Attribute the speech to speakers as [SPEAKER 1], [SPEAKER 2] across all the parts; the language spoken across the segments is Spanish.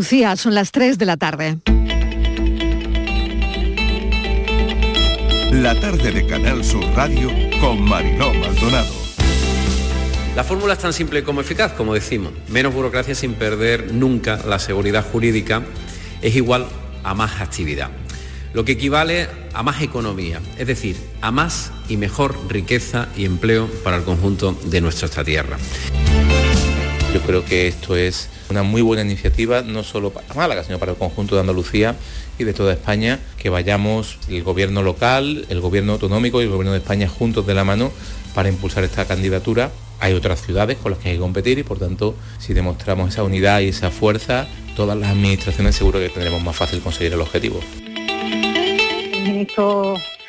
[SPEAKER 1] Lucía, son las 3 de la tarde.
[SPEAKER 2] La tarde de Canal Sur Radio con Mariló Maldonado.
[SPEAKER 3] La fórmula es tan simple como eficaz, como decimos. Menos burocracia sin perder nunca la seguridad jurídica es igual a más actividad, lo que equivale a más economía, es decir, a más y mejor riqueza y empleo para el conjunto de nuestra tierra.
[SPEAKER 4] Yo creo que esto es una muy buena iniciativa, no solo para Málaga, sino para el conjunto de Andalucía y de toda España, que vayamos el gobierno local, el gobierno autonómico y el gobierno de España juntos de la mano para impulsar esta candidatura. Hay otras ciudades con las que hay que competir y por tanto si demostramos esa unidad y esa fuerza, todas las administraciones seguro que tendremos más fácil conseguir el objetivo.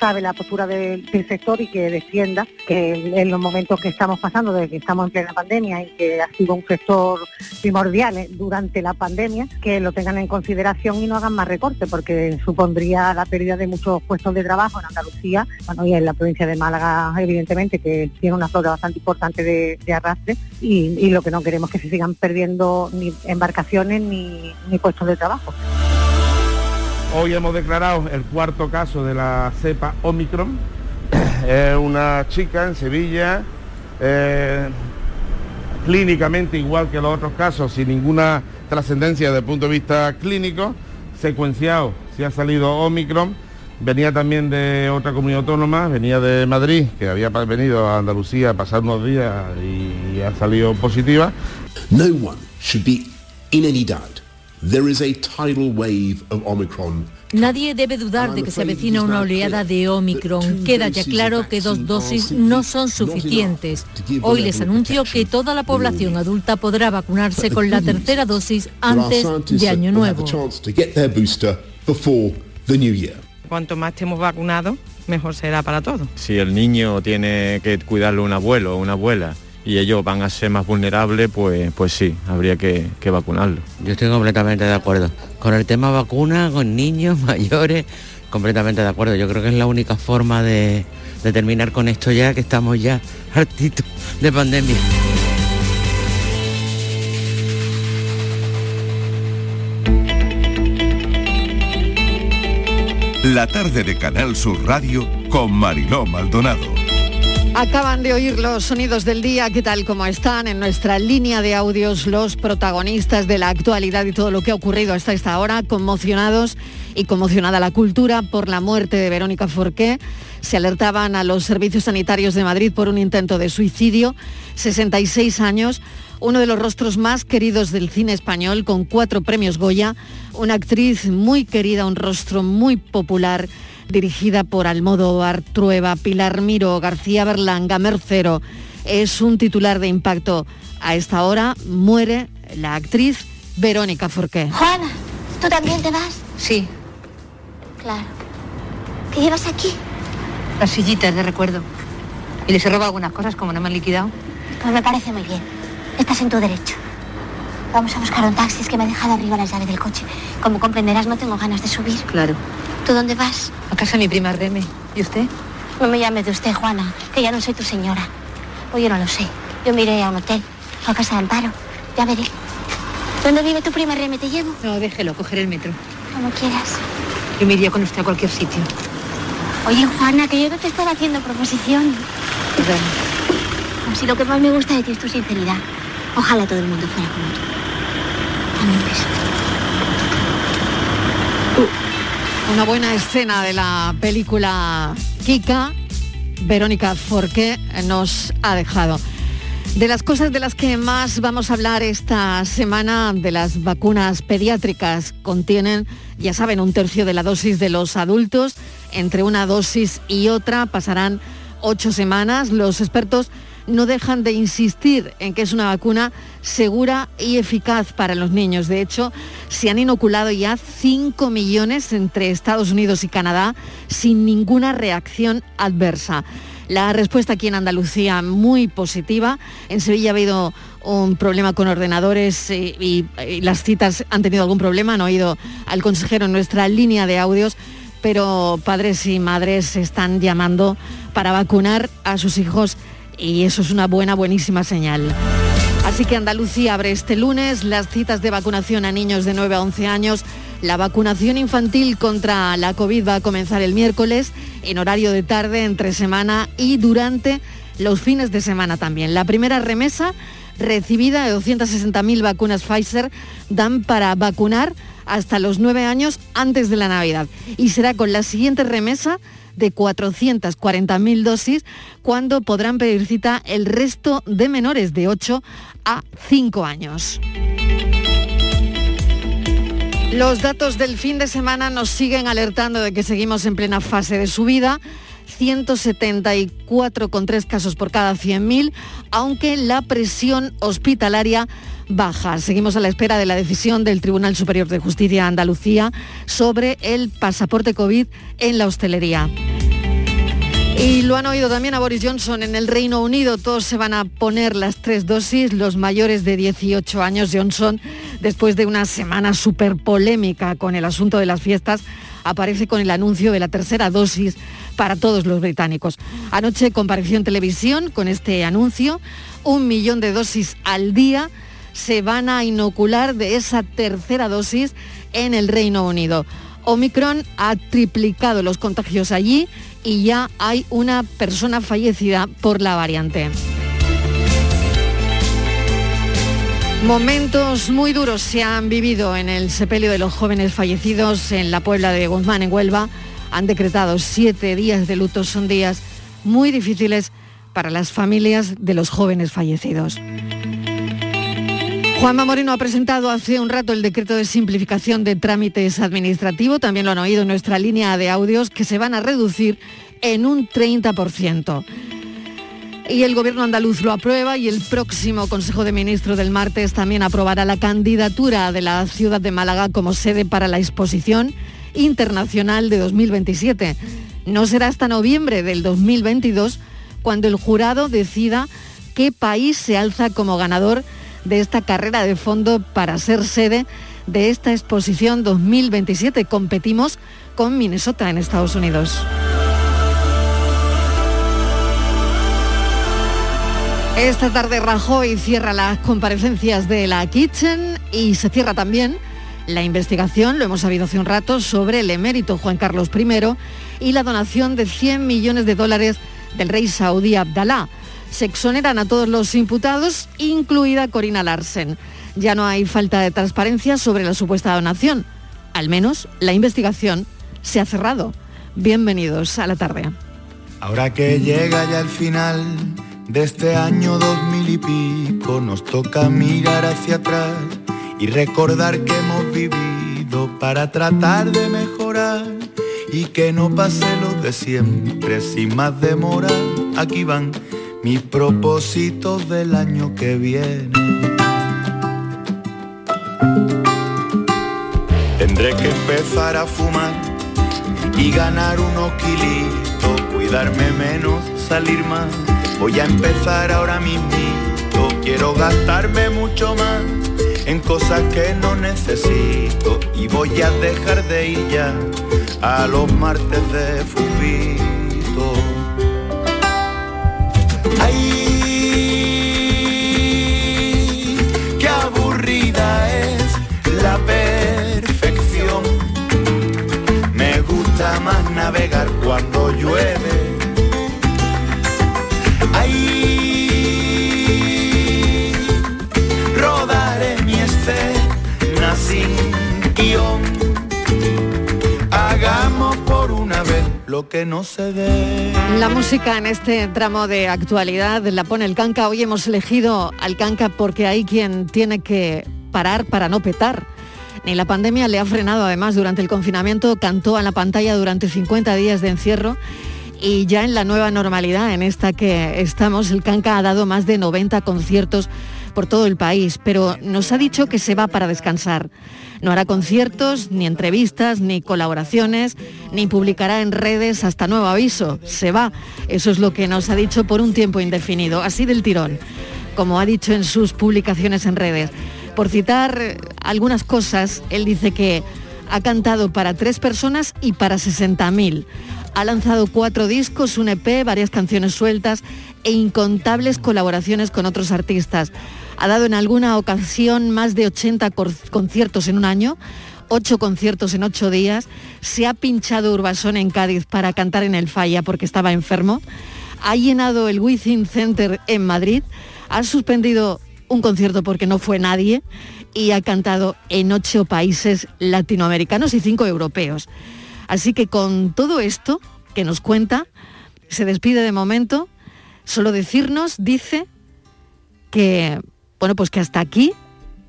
[SPEAKER 5] Sabe la postura del, sector y que defienda que en los momentos que estamos pasando, de que estamos en plena pandemia y que ha sido un sector primordial eh, durante la pandemia, que lo tengan en consideración y no hagan más recortes, porque supondría la pérdida de muchos puestos de trabajo en Andalucía, bueno, y en la provincia de Málaga, evidentemente, que tiene una flota bastante importante de, arrastre, y, lo que no queremos es que se sigan perdiendo ni embarcaciones ni puestos de trabajo.
[SPEAKER 6] Hoy hemos declarado el cuarto caso de la cepa Omicron. Es una chica en Sevilla, eh, clínicamente igual que los otros casos, sin ninguna trascendencia desde el punto de vista clínico, secuenciado, si ha salido Omicron, venía también de otra comunidad autónoma, venía de Madrid, que había venido a Andalucía a pasar unos días y ha salido positiva.
[SPEAKER 7] No one should be in any doubt. There is a tidal wave of Omicron.
[SPEAKER 8] Nadie debe dudar de que se avecina una oleada de Omicron. Queda ya claro que dos dosis no son suficientes. Hoy les anuncio que toda la población adulta podrá vacunarse con la tercera dosis antes de Año Nuevo.
[SPEAKER 9] Cuanto más estemos vacunados, mejor será para todos.
[SPEAKER 10] Si el niño tiene que cuidarlo un abuelo o una abuela y ellos van a ser más vulnerables, pues, pues sí, habría que, que vacunarlo.
[SPEAKER 11] Yo estoy completamente de acuerdo. Con el tema vacuna, con niños, mayores, completamente de acuerdo. Yo creo que es la única forma de, de terminar con esto ya, que estamos ya hartitos de pandemia.
[SPEAKER 2] La tarde de Canal Sur Radio con Mariló Maldonado.
[SPEAKER 1] Acaban de oír los sonidos del día, ¿qué tal como están? En nuestra línea de audios los protagonistas de la actualidad y todo lo que ha ocurrido hasta esta hora, conmocionados y conmocionada la cultura por la muerte de Verónica Forqué. Se alertaban a los servicios sanitarios de Madrid por un intento de suicidio, 66 años, uno de los rostros más queridos del cine español, con cuatro premios Goya, una actriz muy querida, un rostro muy popular, dirigida por Almodóvar, Trueba, Pilar Miro, García Berlanga, Mercero. Es un titular de impacto. A esta hora muere la actriz Verónica Forqué.
[SPEAKER 12] Juana, ¿tú también te vas?
[SPEAKER 13] Sí,
[SPEAKER 12] Claro. ¿Qué llevas aquí?
[SPEAKER 13] las sillitas de recuerdo. Y les he robado algunas cosas como no me han liquidado.
[SPEAKER 12] Pues me parece muy bien. Estás en tu derecho. Vamos a buscar un taxi, es que me he dejado arriba la llave del coche. Como comprenderás, no tengo ganas de subir.
[SPEAKER 13] Claro.
[SPEAKER 12] ¿Tú dónde vas?
[SPEAKER 13] A casa de mi prima Reme. ¿Y usted?
[SPEAKER 12] No me llames de usted, Juana, que ya no soy tu señora. O yo no lo sé. Yo me iré a un hotel, a casa de Amparo. Ya veré. ¿Dónde vive tu prima Reme? ¿Te llevo?
[SPEAKER 13] No, déjelo, cogeré el metro.
[SPEAKER 12] Como quieras.
[SPEAKER 13] Yo me iría con usted a cualquier sitio.
[SPEAKER 12] Oye, Juana, que yo no te estaba haciendo proposición.
[SPEAKER 13] Perdón.
[SPEAKER 12] Si lo que más me gusta de ti es tu sinceridad. Ojalá todo el mundo fuera como tú.
[SPEAKER 1] Una buena escena de la película Kika, Verónica Forqué nos ha dejado. De las cosas de las que más vamos a hablar esta semana, de las vacunas pediátricas, contienen, ya saben, un tercio de la dosis de los adultos. Entre una dosis y otra pasarán ocho semanas. Los expertos no dejan de insistir en que es una vacuna segura y eficaz para los niños. De hecho, se han inoculado ya 5 millones entre Estados Unidos y Canadá sin ninguna reacción adversa. La respuesta aquí en Andalucía muy positiva. En Sevilla ha habido un problema con ordenadores y, y- y las citas han tenido algún problema. Han oído al consejero en nuestra línea de audios, pero padres y madres están llamando para vacunar a sus hijos y eso es una buena, buenísima señal. Así que Andalucía abre este lunes las citas de vacunación a niños de 9 a 11 años. La vacunación infantil contra la COVID va a comenzar el miércoles en horario de tarde, entre semana y durante los fines de semana también. La primera remesa recibida de 260.000 vacunas Pfizer dan para vacunar hasta los 9 años antes de la Navidad. Y será con la siguiente remesa de 440.000 dosis cuando podrán pedir cita el resto de menores de 8 a 5 años. Los datos del fin de semana nos siguen alertando de que seguimos en plena fase de subida. 174,3 casos por cada 100.000, aunque la presión hospitalaria baja. Seguimos a la espera de la decisión del Tribunal Superior de Justicia de Andalucía sobre el pasaporte COVID en la hostelería. Y lo han oído también a Boris Johnson en el Reino Unido. Todos se van a poner las tres dosis. Los mayores de 18 años, Johnson, después de una semana súper polémica con el asunto de las fiestas, aparece con el anuncio de la tercera dosis para todos los británicos. Anoche compareció en televisión con este anuncio. Un millón de dosis al día se van a inocular de esa tercera dosis en el Reino Unido. Omicron ha triplicado los contagios allí y ya hay una persona fallecida por la variante. Momentos muy duros se han vivido en el sepelio de los jóvenes fallecidos en la Puebla de Guzmán, en Huelva. Han decretado siete días de luto. Son días muy difíciles para las familias de los jóvenes fallecidos. Juanma Moreno ha presentado hace un rato el decreto de simplificación de trámites administrativos, también lo han oído en nuestra línea de audios, que se van a reducir en un 30%. Y el gobierno andaluz lo aprueba y el próximo Consejo de Ministros del martes también aprobará la candidatura de la ciudad de Málaga como sede para la exposición internacional de 2027. No será hasta noviembre del 2022 cuando el jurado decida qué país se alza como ganador de esta carrera de fondo para ser sede de esta exposición 2027. Competimos con Minnesota en Estados Unidos. Esta tarde Rajoy cierra las comparecencias de la Kitchen y se cierra también la investigación, lo hemos sabido hace un rato, sobre el emérito Juan Carlos I y la donación de 100 millones de dólares del rey saudí Abdalá se exoneran a todos los imputados, incluida Corina Larsen. Ya no hay falta de transparencia sobre la supuesta donación. Al menos la investigación se ha cerrado. Bienvenidos a la tarde.
[SPEAKER 14] Ahora que llega ya el final de este año dos mil y pico, nos toca mirar hacia atrás y recordar que hemos vivido para tratar de mejorar y que no pase lo de siempre sin más demora. Aquí van mis propósitos del año que viene. Tendré que empezar a fumar y ganar unos kilitos, cuidarme menos, salir más. Voy a empezar ahora mismo, quiero gastarme mucho más en cosas que no necesito y voy a dejar de ir ya a los martes de fubito. ¡Ay! ¡Qué aburrida es la perfección! Me gusta más navegar cuando llueve. Que no se dé.
[SPEAKER 1] La música en este tramo de actualidad la pone el canca. Hoy hemos elegido al canca porque hay quien tiene que parar para no petar. Ni la pandemia le ha frenado, además, durante el confinamiento cantó a la pantalla durante 50 días de encierro y ya en la nueva normalidad en esta que estamos, el Canca ha dado más de 90 conciertos por todo el país, pero nos ha dicho que se va para descansar. No hará conciertos, ni entrevistas, ni colaboraciones, ni publicará en redes hasta nuevo aviso. Se va. Eso es lo que nos ha dicho por un tiempo indefinido, así del tirón, como ha dicho en sus publicaciones en redes. Por citar eh, algunas cosas, él dice que ha cantado para tres personas y para 60.000. Ha lanzado cuatro discos, un EP, varias canciones sueltas e incontables colaboraciones con otros artistas. Ha dado en alguna ocasión más de 80 conciertos en un año, 8 conciertos en 8 días. Se ha pinchado Urbasón en Cádiz para cantar en el Falla porque estaba enfermo. Ha llenado el Within Center en Madrid. Ha suspendido un concierto porque no fue nadie y ha cantado en ocho países latinoamericanos y cinco europeos. Así que con todo esto que nos cuenta, se despide de momento, solo decirnos, dice, que, bueno, pues que hasta aquí,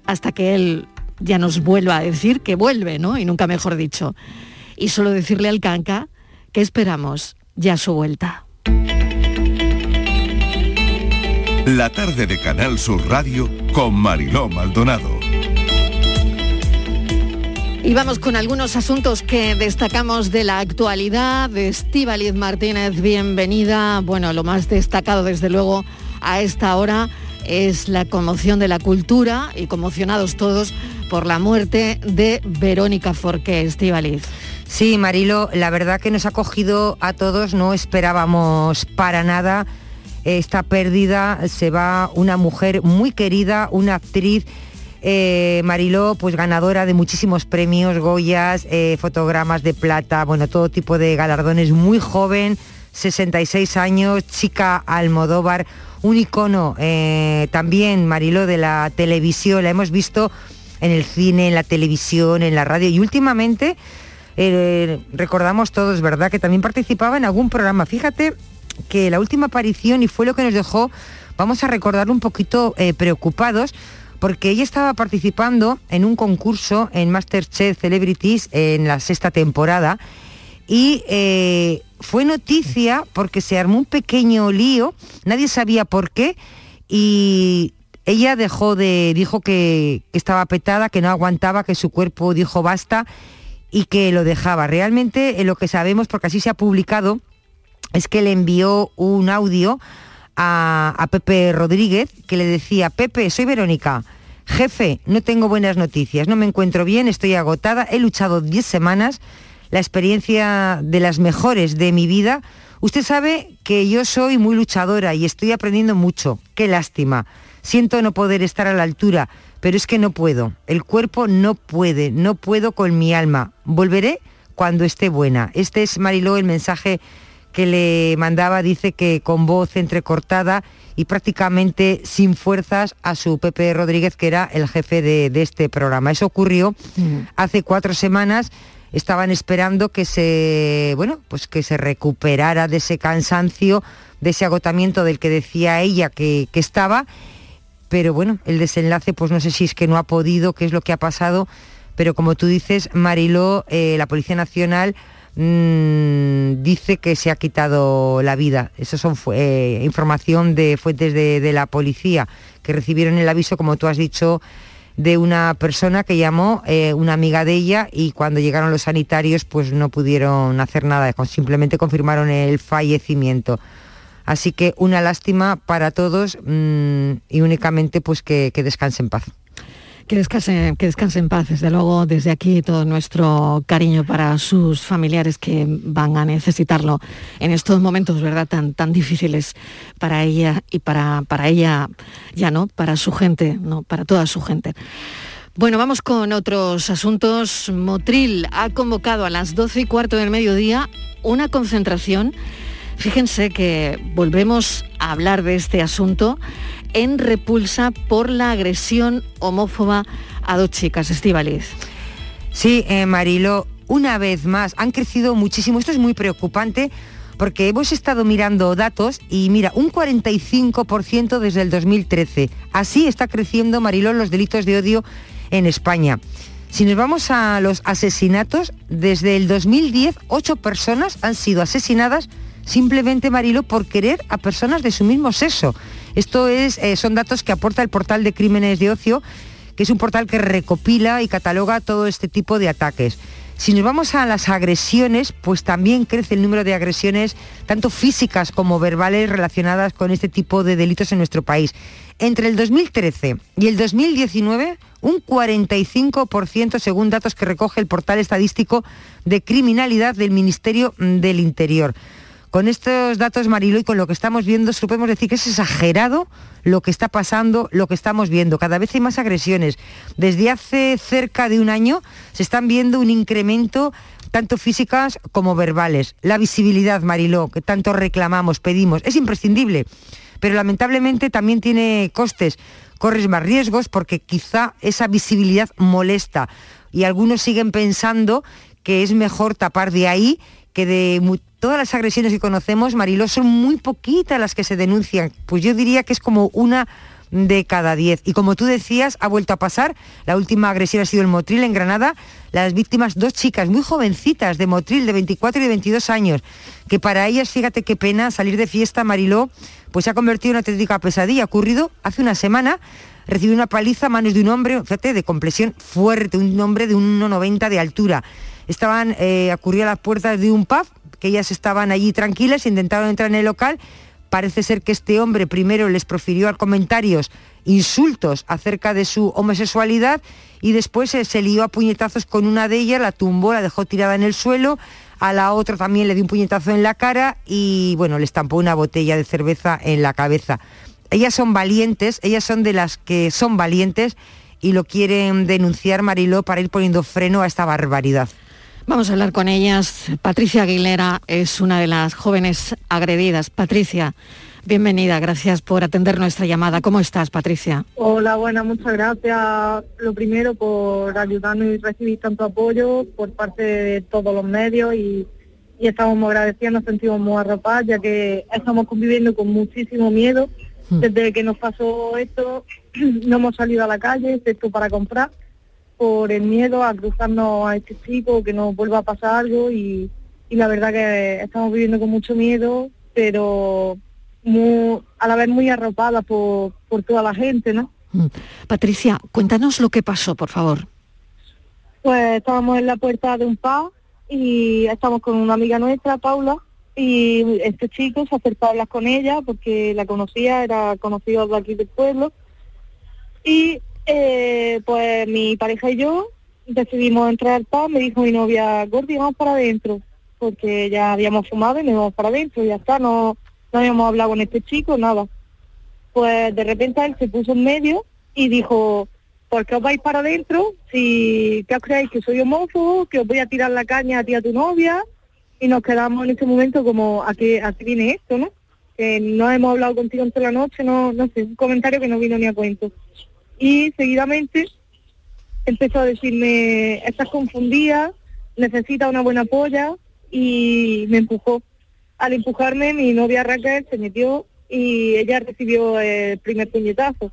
[SPEAKER 1] hasta que él ya nos vuelva a decir que vuelve, ¿no? Y nunca mejor dicho. Y solo decirle al canca que esperamos ya su vuelta.
[SPEAKER 2] La tarde de Canal Sur Radio con Mariló Maldonado.
[SPEAKER 1] Y vamos con algunos asuntos que destacamos de la actualidad. Estíbaliz Martínez, bienvenida. Bueno, lo más destacado desde luego a esta hora es la conmoción de la cultura y conmocionados todos por la muerte de Verónica Forqué, Estíbaliz.
[SPEAKER 15] Sí, Marilo, la verdad que nos ha cogido a todos, no esperábamos para nada esta pérdida. Se va una mujer muy querida, una actriz eh, Mariló, pues ganadora de muchísimos premios, Goyas, eh, fotogramas de plata, bueno, todo tipo de galardones, muy joven, 66 años, chica Almodóvar, un icono eh, también, Mariló, de la televisión, la hemos visto en el cine, en la televisión, en la radio y últimamente recordamos todos, ¿verdad?, que también participaba en algún programa. Fíjate que la última aparición y fue lo que nos dejó, vamos a recordarlo un poquito preocupados, porque ella estaba participando en un concurso en Masterchef Celebrities en la sexta temporada y eh, fue noticia porque se armó un pequeño lío, nadie sabía por qué y ella dejó de, dijo que, estaba petada, que no aguantaba, que su cuerpo dijo basta y que lo dejaba. Realmente eh, lo que sabemos, porque así se ha publicado, es que le envió un audio a, Pepe Rodríguez que le decía, Pepe, soy Verónica. Jefe, no tengo buenas noticias, no me encuentro bien, estoy agotada, he luchado 10 semanas, la experiencia de las mejores de mi vida. Usted sabe que yo soy muy luchadora y estoy aprendiendo mucho. Qué lástima. Siento no poder estar a la altura, pero es que no puedo. El cuerpo no puede, no puedo con mi alma. Volveré cuando esté buena. Este es Mariló el mensaje que le mandaba, dice que con voz entrecortada y prácticamente sin fuerzas a su Pepe Rodríguez, que era el jefe de, este programa. Eso ocurrió mm. hace cuatro semanas. Estaban esperando que se, bueno, pues que se recuperara de ese cansancio, de ese agotamiento del que decía ella que, estaba. Pero bueno, el desenlace, pues no sé si es que no ha podido, qué es lo que ha pasado. Pero como tú dices, Mariló, eh, la Policía Nacional Mm, dice que se ha quitado la vida. Eso son eh, información de fuentes de, la policía que recibieron el aviso, como tú has dicho, de una persona que llamó, eh, una amiga de ella, y cuando llegaron los sanitarios pues no pudieron hacer nada, simplemente confirmaron el fallecimiento. Así que una lástima para todos mm, y únicamente pues que, que descanse en paz.
[SPEAKER 1] Que descanse, que descanse en paz, desde luego, desde aquí todo nuestro cariño para sus familiares que van a necesitarlo en estos momentos, ¿verdad?, tan, tan difíciles para ella y para, para ella, ya no, para su gente, no, para toda su gente. Bueno, vamos con otros asuntos. Motril ha convocado a las 12 y cuarto del mediodía una concentración. Fíjense que volvemos a hablar de este asunto en repulsa por la agresión homófoba a dos chicas. Estivaliz.
[SPEAKER 15] Sí, eh, Marilo, una vez más, han crecido muchísimo. Esto es muy preocupante porque hemos estado mirando datos y mira, un 45% desde el 2013. Así está creciendo, Marilo, los delitos de odio en España. Si nos vamos a los asesinatos, desde el 2010, ocho personas han sido asesinadas simplemente, Marilo, por querer a personas de su mismo sexo. Esto es, eh, son datos que aporta el portal de crímenes de ocio, que es un portal que recopila y cataloga todo este tipo de ataques. Si nos vamos a las agresiones, pues también crece el número de agresiones, tanto físicas como verbales, relacionadas con este tipo de delitos en nuestro país. Entre el 2013 y el 2019, un 45% según datos que recoge el portal estadístico de criminalidad del Ministerio del Interior. Con estos datos, Marilo, y con lo que estamos viendo, podemos decir que es exagerado lo que está pasando, lo que estamos viendo. Cada vez hay más agresiones. Desde hace cerca de un año se están viendo un incremento tanto físicas como verbales. La visibilidad, Mariló, que tanto reclamamos, pedimos, es imprescindible, pero lamentablemente también tiene costes. Corres más riesgos porque quizá esa visibilidad molesta y algunos siguen pensando que es mejor tapar de ahí que de todas las agresiones que conocemos, Mariló, son muy poquitas las que se denuncian. Pues yo diría que es como una de cada diez. Y como tú decías, ha vuelto a pasar. La última agresión ha sido en Motril, en Granada. Las víctimas, dos chicas muy jovencitas de Motril, de 24 y de 22 años, que para ellas, fíjate qué pena, salir de fiesta, Mariló, pues se ha convertido en una auténtica pesadilla. Ha ocurrido hace una semana, recibió una paliza a manos de un hombre, fíjate, de compresión fuerte, un hombre de 1,90 de altura. Estaban, eh, a las puertas de un pub, que ellas estaban allí tranquilas, intentaron entrar en el local. Parece ser que este hombre primero les profirió comentarios insultos acerca de su homosexualidad y después se, se lió a puñetazos con una de ellas, la tumbó, la dejó tirada en el suelo, a la otra también le dio un puñetazo en la cara y bueno, le estampó una botella de cerveza en la cabeza. Ellas son valientes, ellas son de las que son valientes y lo quieren denunciar Mariló para ir poniendo freno a esta barbaridad.
[SPEAKER 1] Vamos a hablar con ellas. Patricia Aguilera es una de las jóvenes agredidas. Patricia, bienvenida, gracias por atender nuestra llamada. ¿Cómo estás, Patricia?
[SPEAKER 16] Hola, buena, muchas gracias. Lo primero por ayudarnos y recibir tanto apoyo por parte de todos los medios y, y estamos muy agradecidos, nos sentimos muy arropados ya que estamos conviviendo con muchísimo miedo. Desde que nos pasó esto, no hemos salido a la calle, excepto para comprar por el miedo a cruzarnos a este chico, que nos vuelva a pasar algo y, la verdad que estamos viviendo con mucho miedo, pero a la vez muy arropada por, toda la gente, ¿no?
[SPEAKER 1] Mm. Patricia, cuéntanos lo que pasó, por favor.
[SPEAKER 16] Pues estábamos en la puerta de un pub y estamos con una amiga nuestra, Paula, y este chico se acercó a hablar con ella porque la conocía, era conocido de aquí del pueblo. Y eh, pues mi pareja y yo decidimos entrar al pub, me dijo mi novia, Gordi, vamos para adentro, porque ya habíamos fumado y nos vamos para adentro, ya está, no, no habíamos hablado con este chico, nada. Pues de repente él se puso en medio y dijo, ¿por qué os vais para adentro? Si, ¿qué os creéis? ¿Que soy homófobo? ¿Que os voy a tirar la caña a ti a tu novia? Y nos quedamos en ese momento como, ¿a qué, a qué viene esto, no? Que no hemos hablado contigo en toda la noche, no, no sé, un comentario que no vino ni a cuento y seguidamente empezó a decirme, estás confundida, necesita una buena polla y me empujó. Al empujarme mi novia Raquel se metió y ella recibió el primer puñetazo.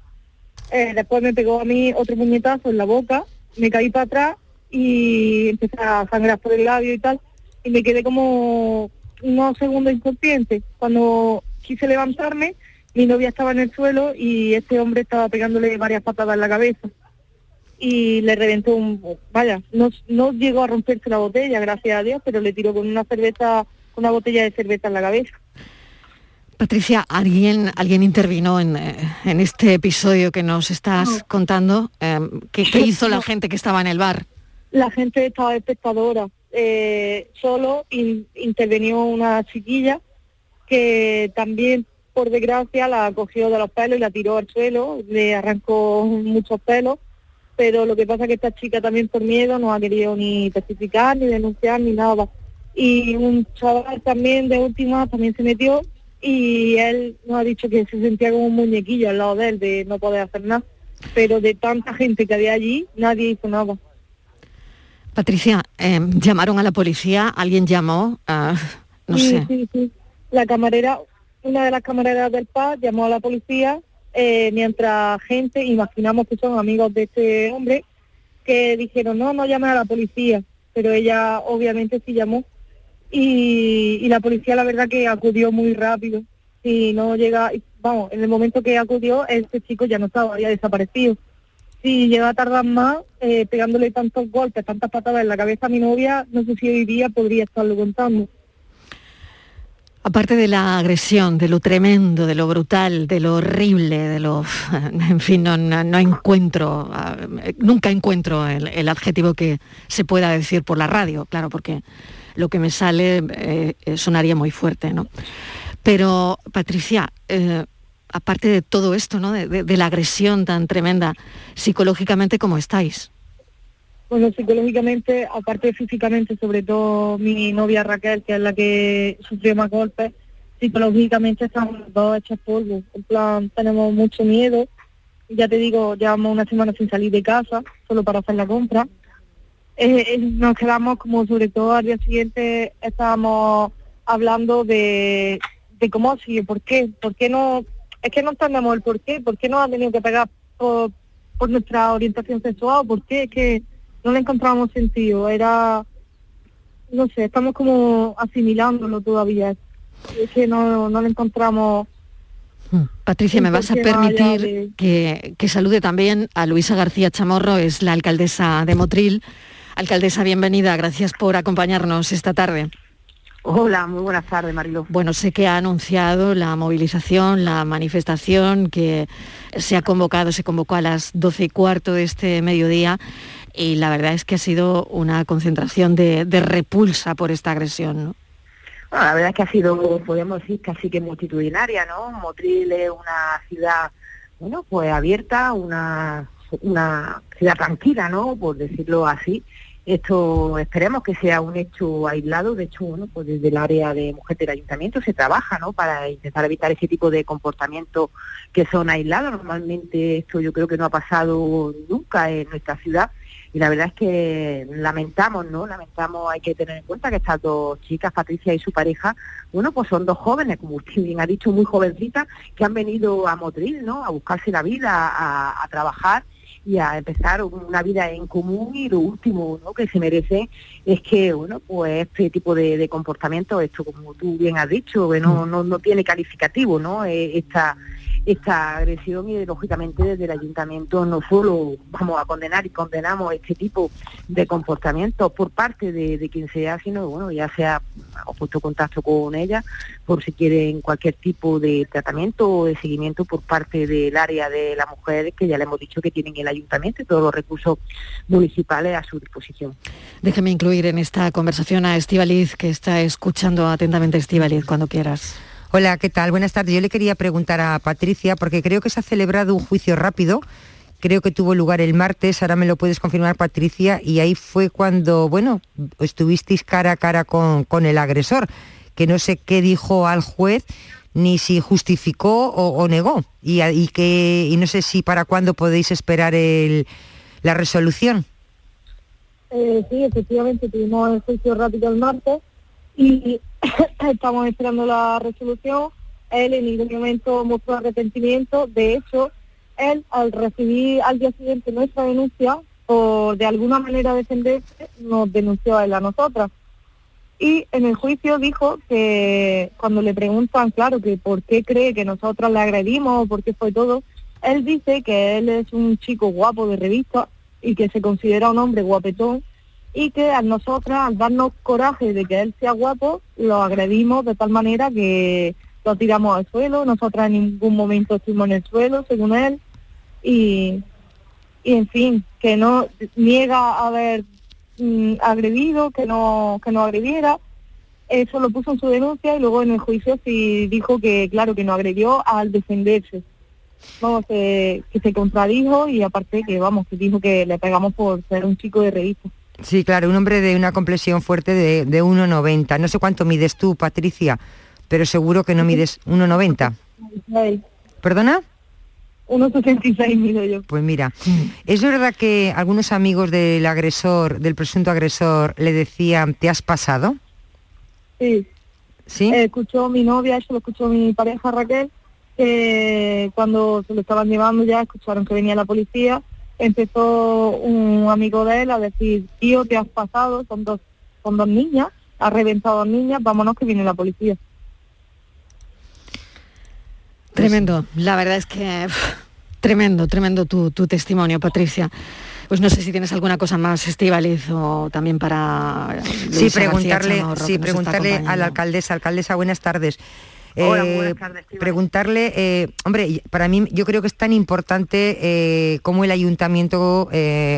[SPEAKER 16] Eh, después me pegó a mí otro puñetazo en la boca, me caí para atrás y empecé a sangrar por el labio y tal y me quedé como unos segundos inconsciente. Cuando quise levantarme mi novia estaba en el suelo y este hombre estaba pegándole varias patadas en la cabeza y le reventó un vaya no, no llegó a romperse la botella gracias a Dios pero le tiró con una cerveza una botella de cerveza en la cabeza
[SPEAKER 1] Patricia, ¿alguien, alguien intervino en, eh, en este episodio que nos estás contando? Eh, ¿qué, hizo la gente que estaba en el bar?
[SPEAKER 16] La gente estaba espectadora. Eh, solo intervenió una chiquilla que también por desgracia, la cogió de los pelos y la tiró al suelo, le arrancó muchos pelos, pero lo que pasa es que esta chica también por miedo no ha querido ni testificar, ni denunciar, ni nada. Y un chaval también de última también se metió y él nos ha dicho que se sentía como un muñequillo al lado de él, de no poder hacer nada. Pero de tanta gente que había allí, nadie hizo nada.
[SPEAKER 1] Patricia, eh, llamaron a la policía, alguien llamó, no sé.
[SPEAKER 16] Sí, sí. La camarera, una de las camareras del PAD llamó a la policía eh, mientras gente, imaginamos que son amigos de este hombre, que dijeron, no, no llamen a la policía, pero ella obviamente sí llamó. Y, la policía la verdad que acudió muy rápido. Si no llega, vamos, en el momento que acudió, este chico ya no estaba, había desaparecido. Si llega a tardar más, eh, pegándole tantos golpes, tantas patadas en la cabeza a mi novia, no sé si hoy día podría estarlo contando.
[SPEAKER 1] Aparte de la agresión, de lo tremendo, de lo brutal, de lo horrible, de lo... En fin, no, encuentro, ah, nunca encuentro el, adjetivo que se pueda decir por la radio, claro, porque lo que me sale eh, sonaría muy fuerte, ¿no? Pero, Patricia, eh, aparte de todo esto, ¿no? De, la agresión tan tremenda, psicológicamente, ¿cómo estáis?
[SPEAKER 16] Bueno, psicológicamente, aparte físicamente, sobre todo mi novia Raquel, que es la que sufrió más golpes, psicológicamente estamos dos hechos polvo. En plan, tenemos mucho miedo. Ya te digo, llevamos una semana sin salir de casa, solo para hacer la compra. Eh, eh, nos quedamos como sobre todo al día siguiente estábamos hablando de, cómo sigue, por qué, por qué no es que no entendemos el por qué, por qué nos ha tenido que pegar por, nuestra orientación sexual, por qué, es que no le encontramos sentido, era, no sé, estamos como asimilándolo todavía, es que no, no le encontramos...
[SPEAKER 1] Hmm. Patricia, me vas a permitir que, que salude también a Luisa García Chamorro, es la alcaldesa de Motril. Alcaldesa, bienvenida, gracias por acompañarnos esta tarde.
[SPEAKER 17] Hola, muy buenas tardes, Marilo.
[SPEAKER 1] Bueno, sé que ha anunciado la movilización, la manifestación que se ha convocado, se convocó a las 12 y cuarto de este mediodía y la verdad es que ha sido una concentración de, repulsa por esta agresión, ¿no?
[SPEAKER 17] Bueno, la verdad es que ha sido, podemos decir, casi que multitudinaria, ¿no? Motril es una ciudad, bueno, pues abierta, una, una ciudad tranquila, ¿no? Por decirlo así esto esperemos que sea un hecho aislado, de hecho, bueno, pues desde el área de mujer del ayuntamiento se trabaja, ¿no? Para intentar evitar ese tipo de comportamientos que son aislados. Normalmente esto yo creo que no ha pasado nunca en nuestra ciudad y la verdad es que lamentamos, ¿no? Lamentamos, hay que tener en cuenta que estas dos chicas, Patricia y su pareja, bueno, pues son dos jóvenes, como usted bien ha dicho, muy jovencitas, que han venido a Motril, ¿no? A buscarse la vida, a trabajar y a empezar una vida en común y lo último ¿no? que se merece es que bueno pues este tipo de, comportamiento esto como tú bien has dicho que no, no, no tiene calificativo no eh, esta esta agresión y lógicamente desde el ayuntamiento no solo vamos a condenar y condenamos este tipo de comportamiento por parte de, quien sea, sino bueno, ya sea hemos puesto contacto con ella por si quieren cualquier tipo de tratamiento o de seguimiento por parte del área de la mujer que ya le hemos dicho que tienen el ayuntamiento y todos los recursos municipales a su disposición.
[SPEAKER 1] Déjeme incluir en esta conversación a Estivaliz, que está escuchando atentamente Estivaliz cuando quieras.
[SPEAKER 15] Hola, ¿qué tal? Buenas tardes. Yo le quería preguntar a Patricia, porque creo que se ha celebrado un juicio rápido, creo que tuvo lugar el martes, ahora me lo puedes confirmar Patricia, y ahí fue cuando, bueno, estuvisteis cara a cara con, el agresor, que no sé qué dijo al juez, ni si justificó o, negó, y, que, y no sé si para cuándo podéis esperar la resolución.
[SPEAKER 16] Eh, sí, efectivamente tuvimos el juicio rápido el martes y estamos esperando la resolución. Él en ningún momento mostró arrepentimiento. De hecho, él al recibir al día siguiente nuestra denuncia o de alguna manera defenderse, nos denunció a él a nosotras. Y en el juicio dijo que cuando le preguntan, claro, que por qué cree que nosotras le agredimos por qué fue todo, él dice que él es un chico guapo de revista y que se considera un hombre guapetón y que a nosotras, al darnos coraje de que él sea guapo, lo agredimos de tal manera que lo tiramos al suelo, nosotras en ningún momento estuvimos en el suelo, según él, y, y en fin, que no niega haber mm, agredido, que no, que no agrediera, eso lo puso en su denuncia y luego en el juicio sí dijo que, claro, que no agredió al defenderse. Vamos, que se contradijo y aparte que, vamos, que dijo que le pegamos por ser un chico de revista.
[SPEAKER 15] Sí, claro, un hombre de una complexión fuerte de, de 1,90. No sé cuánto mides tú, Patricia, pero seguro que no mides 1,90. ¿Perdona?
[SPEAKER 16] 1,66 mido yo.
[SPEAKER 15] Pues mira, es verdad que algunos amigos del agresor, del presunto agresor, le decían, ¿te has pasado?
[SPEAKER 16] Sí.
[SPEAKER 15] ¿Sí?
[SPEAKER 16] Eh, escuchó mi novia, eso lo escuchó mi pareja Raquel, que cuando se lo estaban llevando ya escucharon que venía la policía empezó un amigo de él a decir, tío, te has pasado, son dos, son dos niñas, ha reventado dos niñas, vámonos que viene la policía.
[SPEAKER 1] Tremendo, la verdad es que tremendo, tremendo tu, tu testimonio, Patricia. Pues no sé si tienes alguna cosa más, Estivaliz, o también para...
[SPEAKER 15] sí,
[SPEAKER 1] García
[SPEAKER 15] preguntarle,
[SPEAKER 1] Chamorro,
[SPEAKER 15] sí, preguntarle a la alcaldesa, alcaldesa, buenas tardes.
[SPEAKER 17] Hola,
[SPEAKER 15] Eh,
[SPEAKER 17] buenas tardes,
[SPEAKER 15] preguntarle, eh, hombre, para mí yo creo que es tan importante eh, cómo el ayuntamiento,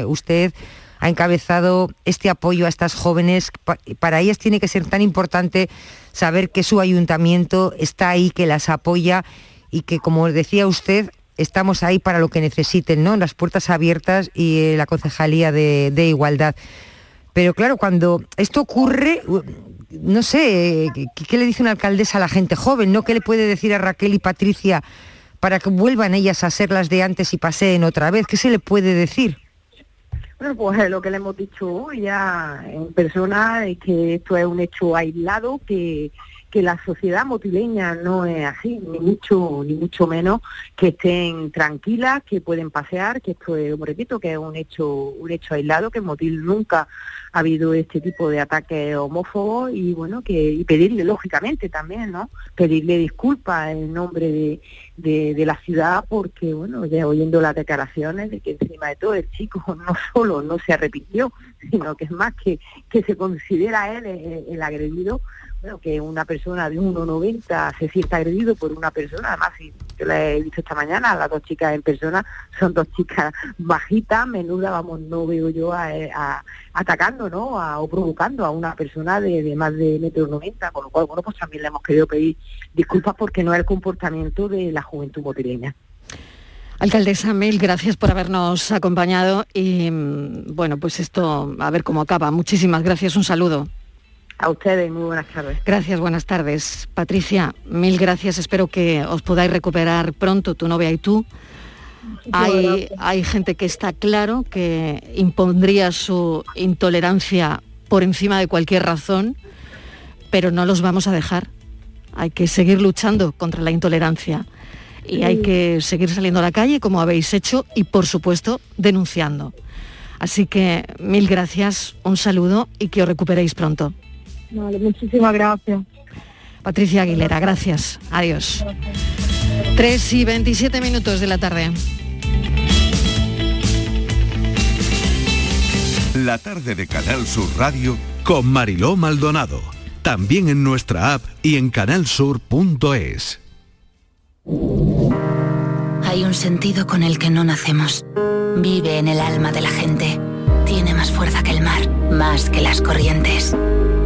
[SPEAKER 15] usted ha encabezado este apoyo a estas jóvenes. Pa- Para ellas tiene que ser tan importante saber que su ayuntamiento está ahí, que las apoya y que, como decía usted, estamos ahí para lo que necesiten, ¿no? Las puertas abiertas y la concejalía de, de igualdad. Pero claro, cuando esto ocurre, no sé, ¿qué, le dice una alcaldesa a la gente joven? ¿No? ¿Qué le puede decir a Raquel y Patricia para que vuelvan ellas a ser las de antes y paseen otra vez? ¿Qué se le puede decir?
[SPEAKER 17] Bueno, pues eh, lo que le hemos dicho ya en persona es que esto es un hecho aislado, que, que la sociedad motileña no es así, ni mucho, ni mucho menos, que estén tranquilas, que pueden pasear, que esto es, repito, que es un hecho, un hecho aislado, que en Motil nunca ha habido este tipo de ataques homófobos y bueno, que y pedirle lógicamente también, ¿no? Pedirle disculpas en nombre de, de, la ciudad porque bueno, ya oyendo las declaraciones de que encima de todo el chico no solo no se arrepintió, sino que es más que, que se considera él el agredido, bueno, que una persona de 1,90 se sienta agredido por una persona, además si yo la he visto esta mañana, las dos chicas en persona son dos chicas bajitas, menuda, vamos, no veo yo a, atacando, ¿no? A- o provocando a una persona de, más de metro noventa, con lo cual, bueno, pues también le hemos querido pedir disculpas porque no es el comportamiento de la juventud motileña.
[SPEAKER 1] Alcaldesa, mil gracias por habernos acompañado y mm, bueno, pues esto a ver cómo acaba. Muchísimas gracias, un saludo.
[SPEAKER 17] A ustedes, muy buenas tardes.
[SPEAKER 1] Gracias, buenas tardes. Patricia, mil gracias. Espero que os podáis recuperar pronto, tu novia y tú. Hay, hay gente que está claro que impondría su intolerancia por encima de cualquier razón, pero no los vamos a dejar. Hay que seguir luchando contra la intolerancia y hay que seguir saliendo a la calle como habéis hecho y por supuesto denunciando. Así que mil gracias, un saludo y que os recuperéis pronto.
[SPEAKER 16] Vale, muchísimas gracias.
[SPEAKER 1] Patricia Aguilera, gracias. Adiós. 3 y 27 minutos de la tarde.
[SPEAKER 2] La tarde de Canal Sur Radio con Mariló Maldonado. También en nuestra app y en canalsur.es.
[SPEAKER 18] Hay un sentido con el que no nacemos. Vive en el alma de la gente. Tiene más fuerza que el mar, más que las corrientes.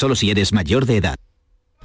[SPEAKER 19] solo si eres mayor de edad.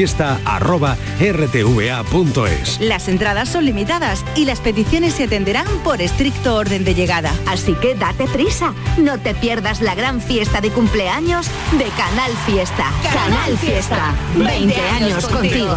[SPEAKER 20] canalfiesta.rtva.es.
[SPEAKER 21] Las entradas son limitadas y las peticiones se atenderán por estricto orden de llegada.
[SPEAKER 22] Así que date prisa, no te pierdas la gran fiesta de cumpleaños de Canal Fiesta. Canal Fiesta, 20 años contigo.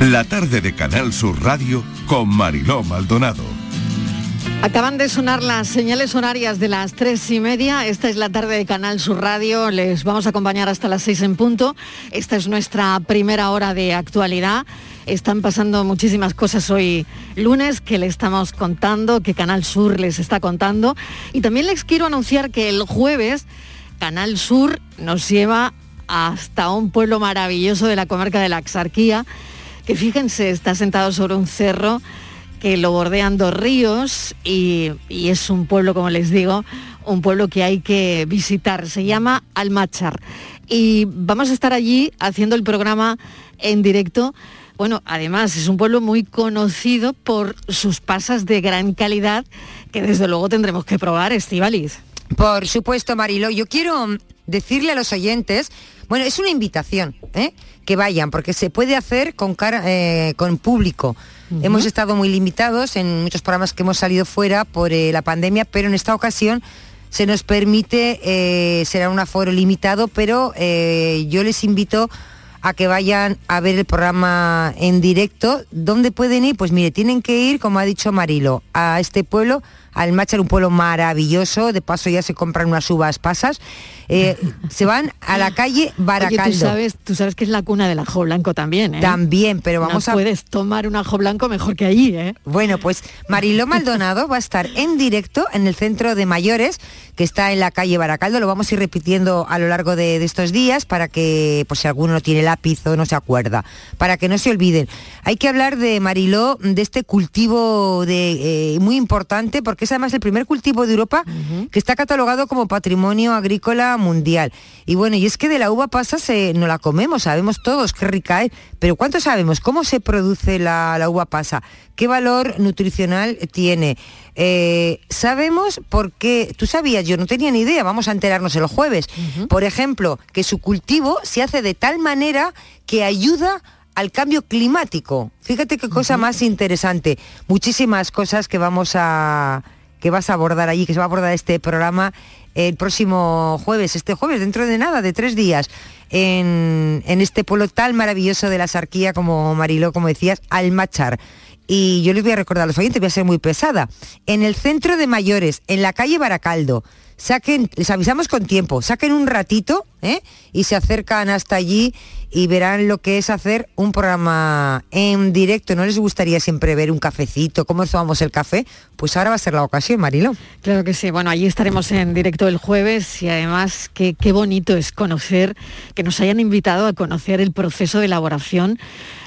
[SPEAKER 2] La tarde de Canal Sur Radio con Mariló Maldonado.
[SPEAKER 1] Acaban de sonar las señales horarias de las tres y media. Esta es la tarde de Canal Sur Radio. Les vamos a acompañar hasta las seis en punto. Esta es nuestra primera hora de actualidad. Están pasando muchísimas cosas hoy lunes que le estamos contando, que Canal Sur les está contando. Y también les quiero anunciar que el jueves Canal Sur nos lleva hasta un pueblo maravilloso de la comarca de la Axarquía que fíjense, está sentado sobre un cerro que lo bordean dos ríos y, es un pueblo, como les digo, un pueblo que hay que visitar. Se llama Almachar. Y vamos a estar allí haciendo el programa en directo. Bueno, además es un pueblo muy conocido por sus pasas de gran calidad que desde luego tendremos que probar, Estivaliz.
[SPEAKER 15] Por supuesto, Marilo. Yo quiero decirle a los oyentes, bueno, es una invitación, ¿eh? Que vayan, porque se puede hacer con, cara, eh, con público. Uh -huh. Hemos estado muy limitados en muchos programas que hemos salido fuera por eh, la pandemia, pero en esta ocasión se nos permite, eh, será un aforo limitado, pero yo les invito a que vayan a ver el programa en directo. ¿Dónde pueden ir? Pues mire, tienen que ir, como ha dicho Marilo, a este pueblo, al Machar, un pueblo maravilloso, de paso ya se compran unas uvas pasas. Eh, se van a la calle Baracaldo.
[SPEAKER 1] Oye, tú sabes, tú sabes que es la cuna del ajo blanco también, ¿eh?
[SPEAKER 15] También, pero vamos
[SPEAKER 1] no
[SPEAKER 15] a...
[SPEAKER 1] puedes tomar un ajo blanco mejor que allí, ¿eh?
[SPEAKER 15] Bueno, pues Mariló Maldonado va a estar en directo en el centro de mayores, que está en la calle Baracaldo. Lo vamos a ir repitiendo a lo largo de, de estos días para que, pues si alguno no tiene lápiz o no se acuerda, para que no se olviden. Hay que hablar de Mariló, de este cultivo de, eh, muy importante, porque es además el primer cultivo de Europa uh -huh. que está catalogado como patrimonio agrícola mundial. Y bueno, y es que de la uva pasa se, no la comemos, sabemos todos qué rica es, pero ¿cuánto sabemos? ¿Cómo se produce la, la uva pasa? ¿Qué valor nutricional tiene? Eh, sabemos por qué, tú sabías, yo no tenía ni idea, vamos a enterarnos el jueves, uh -huh. por ejemplo, que su cultivo se hace de tal manera que ayuda al cambio climático. Fíjate qué cosa uh -huh. más interesante. Muchísimas cosas que vamos a que vas a abordar allí, que se va a abordar este programa el próximo jueves, este jueves, dentro de nada, de tres días, en, en este pueblo tan maravilloso de la Sarquía, como Mariló, como decías, Almachar. Y yo les voy a recordar a los oyentes, voy a ser muy pesada. En el centro de mayores, en la calle Baracaldo, saquen, les avisamos con tiempo, saquen un ratito ¿eh? y se acercan hasta allí y verán lo que es hacer un programa en directo. ¿No les gustaría siempre ver un cafecito? ¿Cómo tomamos el café? Pues ahora va a ser la ocasión, Marilo.
[SPEAKER 1] Claro que sí. Bueno, allí estaremos en directo el jueves y además qué, qué bonito es conocer, que nos hayan invitado a conocer el proceso de elaboración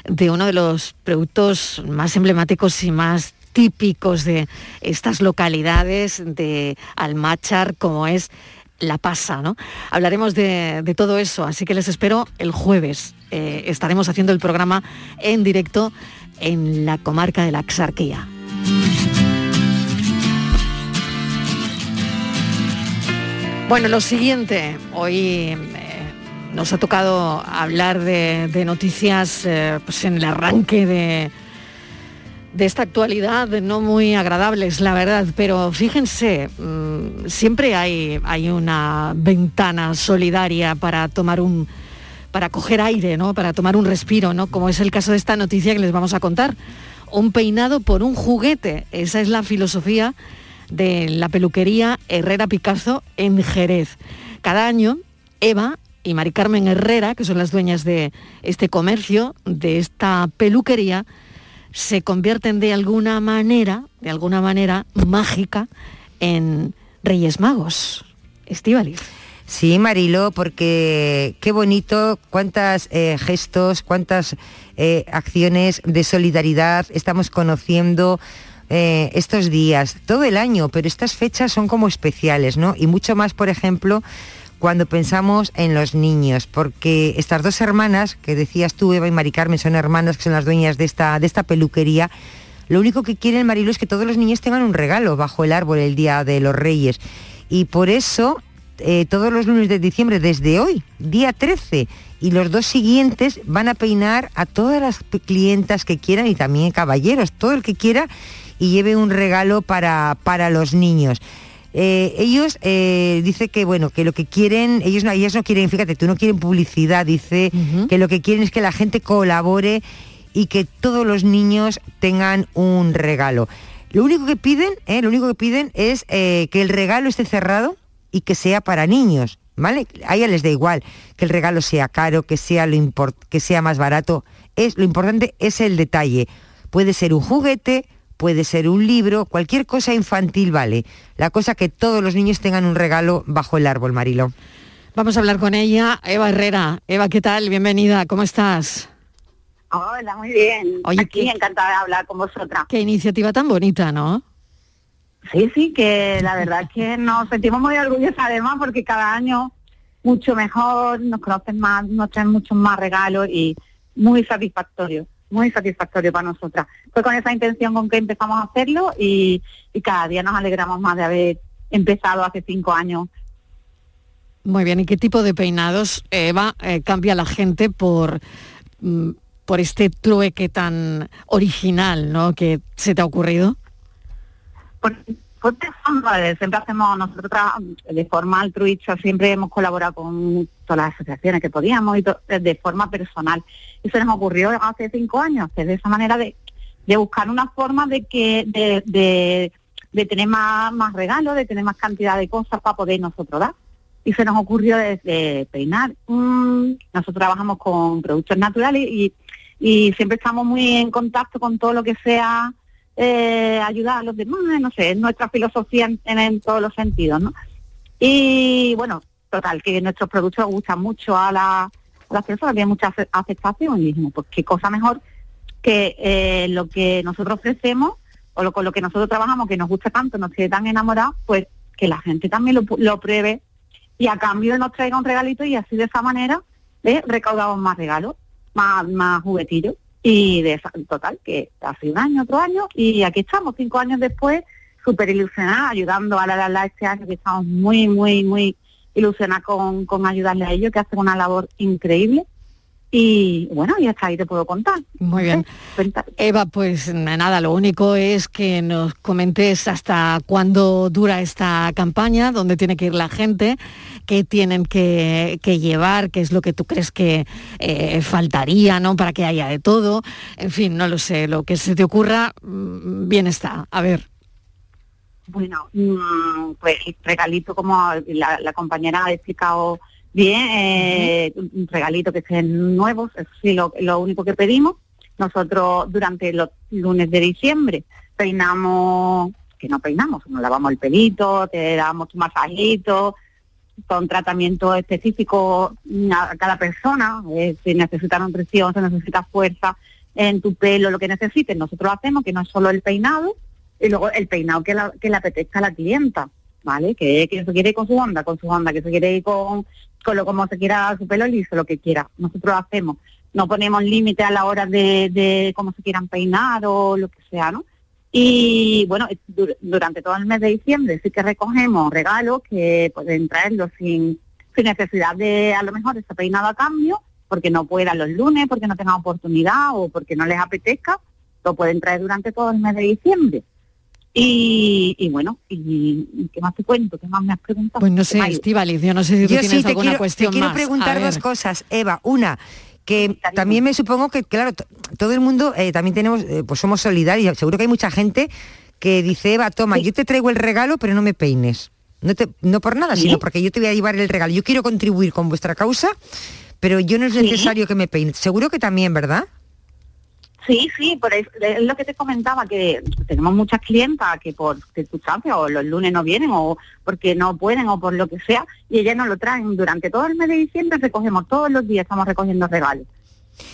[SPEAKER 1] de uno de los productos más emblemáticos y más típicos de estas localidades de Almachar, como es la pasa, ¿no? Hablaremos de, todo eso, así que les espero el jueves. Eh, estaremos haciendo el programa en directo en la comarca de la Axarquía. Bueno, lo siguiente, hoy nos ha tocado hablar de, noticias eh, pues en el arranque de, de esta actualidad no muy agradables, la verdad, pero fíjense, mmm, siempre hay, hay una ventana solidaria para tomar un para coger aire, ¿no? Para tomar un respiro, ¿no? Como es el caso de esta noticia que les vamos a contar. Un peinado por un juguete. Esa es la filosofía de la peluquería Herrera Picasso en Jerez. Cada año, Eva y Mari Carmen Herrera, que son las dueñas de este comercio, de esta peluquería, se convierten de alguna manera, de alguna manera mágica, en Reyes Magos. Estíbaliz.
[SPEAKER 15] Sí, Marilo, porque qué bonito, cuántas eh, gestos, cuántas eh, acciones de solidaridad estamos conociendo eh, estos días, todo el año, pero estas fechas son como especiales, ¿no? Y mucho más, por ejemplo, cuando pensamos en los niños, porque estas dos hermanas, que decías tú, Eva y Mari Carmen, son hermanas que son las dueñas de esta, de esta peluquería, lo único que quieren, Marilo, es que todos los niños tengan un regalo bajo el árbol el Día de los Reyes. Y por eso, eh, todos los lunes de diciembre, desde hoy, día 13, y los dos siguientes van a peinar a todas las clientas que quieran y también caballeros, todo el que quiera y lleve un regalo para, para los niños. Eh, ellos eh, dice que bueno que lo que quieren ellos no ellas no quieren fíjate tú no quieren publicidad dice que lo que quieren es que la gente colabore y que todos los niños tengan un regalo. Lo único que piden eh, lo único que piden es que el regalo esté cerrado y que sea para niños vale a ella les da igual que el regalo sea caro que sea lo que sea más barato. Es lo importante es el detalle. Puede ser un juguete puede ser un libro, cualquier cosa infantil vale. La cosa que todos los niños tengan un regalo bajo el árbol, Marilo.
[SPEAKER 1] Vamos a hablar con ella, Eva Herrera. Eva, ¿qué tal? Bienvenida, ¿cómo estás?
[SPEAKER 23] Hola, muy bien. Oye, Aquí encantada de hablar con vosotras.
[SPEAKER 1] Qué iniciativa tan bonita, ¿no?
[SPEAKER 23] Sí, sí, que la verdad es que nos sentimos muy orgullosas además porque cada año mucho mejor, nos conocen más, nos traen muchos más regalos y muy satisfactorio muy satisfactorio para nosotras. Fue con esa intención con que empezamos a hacerlo y, cada día nos alegramos más de haber empezado hace cinco años.
[SPEAKER 1] Muy bien, ¿y qué tipo de peinados, Eva, eh, cambia la gente por, mm, por este trueque tan original ¿no? que se te ha ocurrido?
[SPEAKER 23] Pues siempre hacemos, nosotros de forma altruista, siempre hemos colaborado con todas las asociaciones que podíamos y de forma personal. Y se nos ocurrió hace cinco años, de esa manera de, buscar una forma de que de, de, tener más, más regalos, de tener más cantidad de cosas para poder nosotros dar. Y se nos ocurrió desde peinar. Mm, nosotros trabajamos con productos naturales y siempre estamos muy en contacto con todo lo que sea eh, ayudar a los demás, no sé, es nuestra filosofía en, todos los sentidos, ¿no? Y bueno, total, que nuestros productos gustan mucho a, la, las personas, tienen mucha aceptación y dijimos, pues qué cosa mejor que eh, lo que nosotros ofrecemos o lo, con lo que nosotros trabajamos, que nos gusta tanto, nos tiene tan enamorados, pues que la gente también lo, lo pruebe y a cambio nos traiga un regalito y así de esa manera ¿eh? recaudamos más regalos, más, más juguetillos. Y de total, que hace un año, otro año, y aquí estamos, cinco años después, súper ilusionada, ayudando a la, la, este año, que estamos muy, muy, muy ilusionadas con, con ayudarle a ellos, que hacen una labor increíble. Y bueno, y hasta ahí te puedo contar.
[SPEAKER 1] Muy bien. Eva, pues nada, lo único es que nos comentes hasta cuándo dura esta campaña, dónde tiene que ir la gente, qué tienen que, llevar, qué es lo que tú crees que eh, faltaría, ¿no? Para que haya de todo. En fin, no lo sé, lo que se te ocurra, mm, bien está. A ver.
[SPEAKER 23] Bueno, mm, pues regalito como la, la compañera ha explicado Bien, eh, un regalito que estén nuevos, eso sí, lo, único que pedimos. Nosotros durante los lunes de diciembre peinamos, que no peinamos, nos lavamos el pelito, te damos tu masajito, con tratamiento específico a cada persona, eh, si necesita nutrición, si necesita fuerza en tu pelo, lo que necesites, nosotros lo hacemos, que no es solo el peinado, y luego el peinado que, que le apetezca a la clienta. ¿vale? Que, que se quiere ir con su onda, con su onda, que se quiere ir con, con lo como se quiera su pelo liso, lo que quiera. Nosotros hacemos. No ponemos límite a la hora de, de cómo se quieran peinar o lo que sea, ¿no? Y bueno, durante todo el mes de diciembre sí que recogemos regalos que pueden traerlos sin, sin necesidad de a lo mejor ese peinado a cambio, porque no puedan los lunes, porque no tengan oportunidad o porque no les apetezca, lo pueden traer durante todo el mes de diciembre. Y, bueno, y, ¿qué más te cuento? ¿Qué más me has preguntado?
[SPEAKER 1] Pues no sé, Estivaliz, yo no sé si tú tienes alguna
[SPEAKER 15] quiero,
[SPEAKER 1] cuestión
[SPEAKER 15] te quiero preguntar dos cosas, Eva. Una, que también me supongo que, claro, todo el mundo eh, también tenemos, eh, pues somos solidarios. Seguro que hay mucha gente que dice, Eva, toma, yo te traigo el regalo, pero no me peines. No, te, no por nada, sino porque yo te voy a llevar el regalo. Yo quiero contribuir con vuestra causa, pero yo no es necesario que me peines. Seguro que también, ¿verdad?
[SPEAKER 23] Sí, sí, por es lo que te comentaba, que tenemos muchas clientas que por circunstancias o los lunes no vienen o porque no pueden o por lo que sea, y ellas nos lo traen. Durante todo el mes de diciembre recogemos todos los días, estamos recogiendo regalos.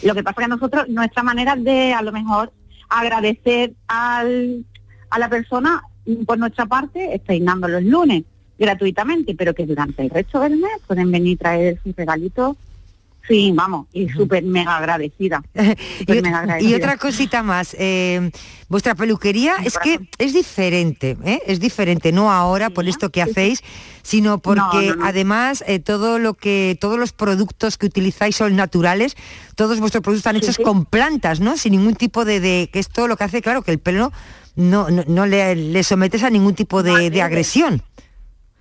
[SPEAKER 23] Lo que pasa que nosotros, nuestra manera de a lo mejor agradecer al, a la persona por nuestra parte es peinando los lunes gratuitamente, pero que durante el resto del mes pueden venir traer sus regalitos Sí, vamos, y súper mega agradecida.
[SPEAKER 15] y, otra cosita más, eh, vuestra peluquería es que es diferente, ¿eh? es diferente, no ahora por esto que hacéis, sino porque además eh, todo lo que, todos los productos que utilizáis son naturales, todos vuestros productos están hechos con plantas, ¿no? Sin ningún tipo de, de, que esto lo que hace, claro, que el pelo no, no, le, sometes a ningún tipo de agresión.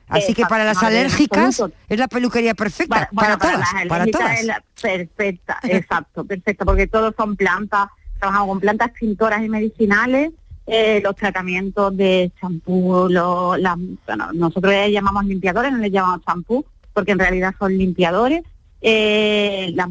[SPEAKER 15] Así que para las alérgicas es la peluquería perfecta, para, todas, para, todas.
[SPEAKER 23] perfecta, exacto, perfecto, porque todos son plantas, trabajamos con plantas tintoras y medicinales, eh, los tratamientos de champú, nosotros les llamamos limpiadores, no les llamamos champú, porque en realidad son limpiadores, eh, las,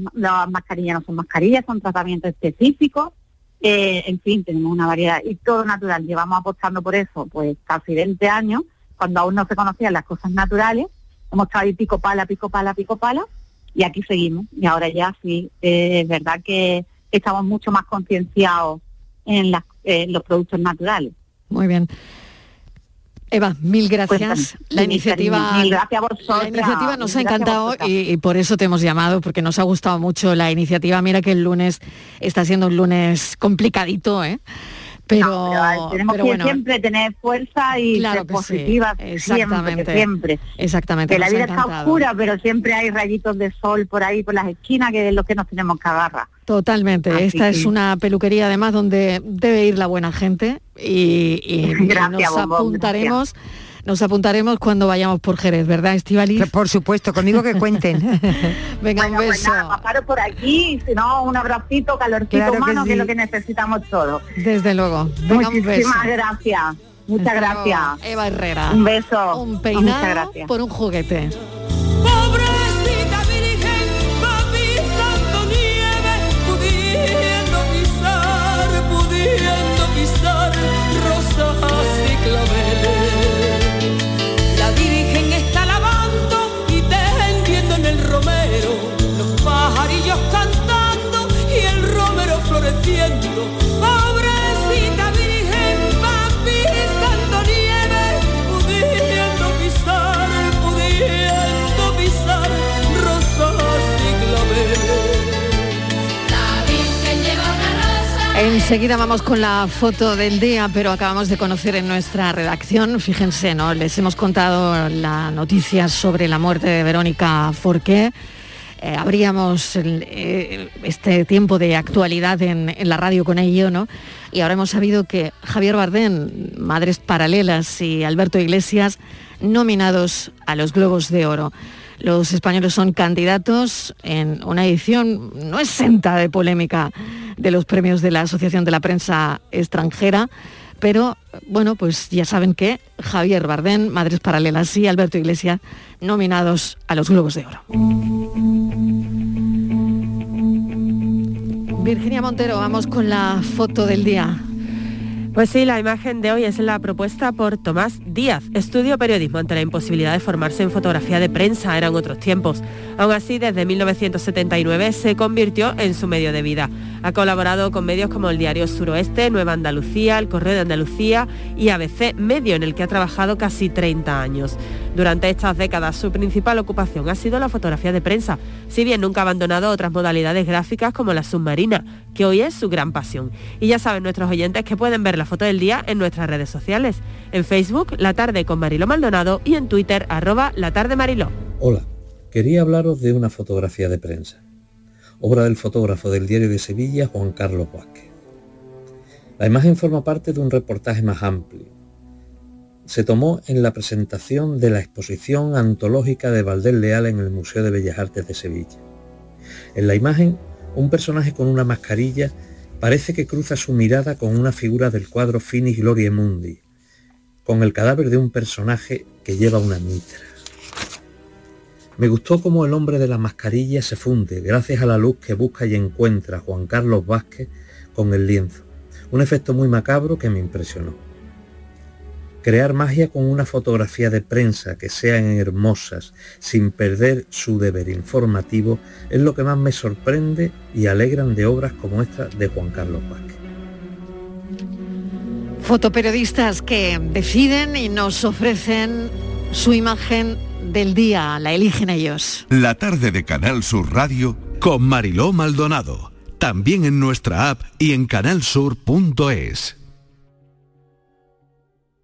[SPEAKER 23] mascarillas no son mascarillas, son tratamientos específicos, eh, en fin, tenemos una variedad y todo natural, llevamos apostando por eso pues casi 20 años, cuando aún no se conocían las cosas naturales, hemos estado ahí pico pala, pico pala, pico pala, y aquí seguimos. Y ahora ya sí, eh, es verdad que estamos mucho más concienciados en, los productos naturales.
[SPEAKER 1] Muy bien. Eva, mil gracias. la iniciativa,
[SPEAKER 23] gracias a
[SPEAKER 1] la iniciativa nos ha encantado y, y, por eso te hemos llamado, porque nos ha gustado mucho la iniciativa. Mira que el lunes está siendo un lunes complicadito, ¿eh? Pero,
[SPEAKER 23] tenemos que siempre tener fuerza y ser positiva
[SPEAKER 1] exactamente,
[SPEAKER 23] siempre,
[SPEAKER 1] Exactamente.
[SPEAKER 23] Que la vida está oscura, pero siempre hay rayitos de sol por ahí, por las esquinas, que es lo que nos tenemos que agarrar.
[SPEAKER 1] Totalmente. Esta es una peluquería además donde debe ir la buena gente y, nos apuntaremos. Nos apuntaremos cuando vayamos por Jerez, ¿verdad, Estivali?
[SPEAKER 15] Por supuesto, conmigo que cuenten.
[SPEAKER 23] Venga, un pues beso. Pues por aquí, si no, un abracito, calorcito humano, que, es lo que necesitamos todos.
[SPEAKER 1] Desde luego.
[SPEAKER 23] Venga, Muchísimas gracias. Muchas gracias.
[SPEAKER 1] Eva Herrera.
[SPEAKER 23] Un beso.
[SPEAKER 1] Un peinado por un juguete. Enseguida vamos con la foto del día, pero acabamos de conocer en nuestra redacción, fíjense, ¿no? Les hemos contado la noticia sobre la muerte de Verónica Forqué eh, abríamos eh, este tiempo de actualidad en, la radio con ello, ¿no? Y ahora hemos sabido que Javier Bardén, Madres Paralelas y Alberto Iglesias nominados a los Globos de Oro. Los españoles son candidatos en una edición no exenta de polémica de los premios de la Asociación de la Prensa Extranjera, pero bueno, pues ya saben que Javier Bardén, Madres Paralelas y Alberto Iglesias nominados a los Globos de Oro. Virginia Montero, vamos con la foto del día.
[SPEAKER 24] Pues sí, la imagen de hoy es la propuesta por Tomás Díaz. Estudio periodismo ante la imposibilidad de formarse en fotografía de prensa, eran otros tiempos. Aún así, desde 1979 se convirtió en su medio de vida. Ha colaborado con medios como el Diario Suroeste, Nueva Andalucía, El Correo de Andalucía y ABC, medio en el que ha trabajado casi 30 años. Durante estas décadas su principal ocupación ha sido la fotografía de prensa, si bien nunca ha abandonado otras modalidades gráficas como la submarina, que hoy es su gran pasión. Y ya saben nuestros oyentes que pueden ver la foto del día en nuestras redes sociales. En Facebook, La Tarde con Mariló Maldonado y en Twitter, arroba La Tarde Mariló.
[SPEAKER 25] Hola, quería hablaros de una fotografía de prensa obra del fotógrafo del Diario de Sevilla, Juan Carlos Vázquez. La imagen forma parte de un reportaje más amplio. Se tomó en la presentación de la exposición antológica de Valdés Leal en el Museo de Bellas Artes de Sevilla. En la imagen, un personaje con una mascarilla parece que cruza su mirada con una figura del cuadro Finis Gloria Mundi, con el cadáver de un personaje que lleva una mitra. Me gustó cómo el hombre de la mascarilla se funde, gracias a la luz que busca y encuentra Juan Carlos Vázquez con el lienzo. Un efecto muy macabro que me impresionó. Crear magia con una fotografía de prensa que sean hermosas, sin perder su deber informativo, es lo que más me sorprende y alegran de obras como esta de Juan Carlos Vázquez.
[SPEAKER 1] Fotoperiodistas que deciden y nos ofrecen su imagen del día, la eligen ellos.
[SPEAKER 2] La tarde de Canal Sur Radio con Mariló Maldonado. También en nuestra app y en canalsur.es.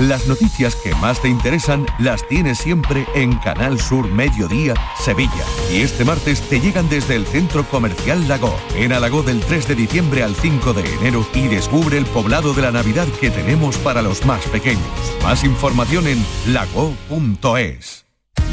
[SPEAKER 2] Las noticias que más te interesan las tienes siempre en Canal Sur Mediodía, Sevilla. Y este martes te llegan desde el Centro Comercial Lago. En Alagó del 3 de diciembre al 5 de enero y descubre el poblado de la Navidad que tenemos para los más pequeños. Más información en lago.es.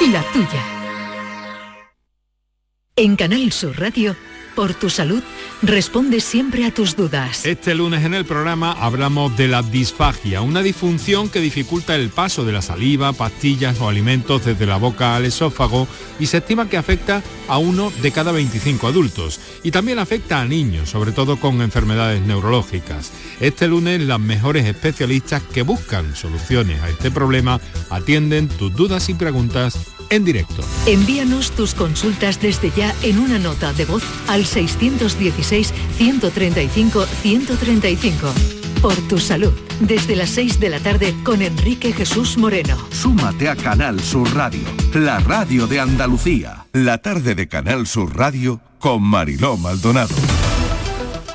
[SPEAKER 26] La tuya. En Canal Sur Radio, por tu salud, responde siempre a tus dudas.
[SPEAKER 27] Este lunes en el programa hablamos de la disfagia, una disfunción que dificulta el paso de la saliva, pastillas o alimentos desde la boca al esófago y se estima que afecta a uno de cada 25 adultos. Y también afecta a niños, sobre todo con enfermedades neurológicas. Este lunes las mejores especialistas que buscan soluciones a este problema atienden tus dudas y preguntas en directo.
[SPEAKER 26] Envíanos tus consultas desde ya en una nota de voz al 616-135-135. Por tu salud, desde las 6 de la tarde con Enrique Jesús Moreno.
[SPEAKER 2] Súmate a Canal Sur Radio, la radio de Andalucía. La tarde de Canal Sur Radio con Mariló Maldonado.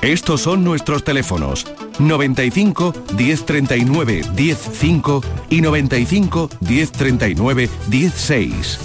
[SPEAKER 2] Estos son nuestros teléfonos 95 1039 105 y 95 1039 16.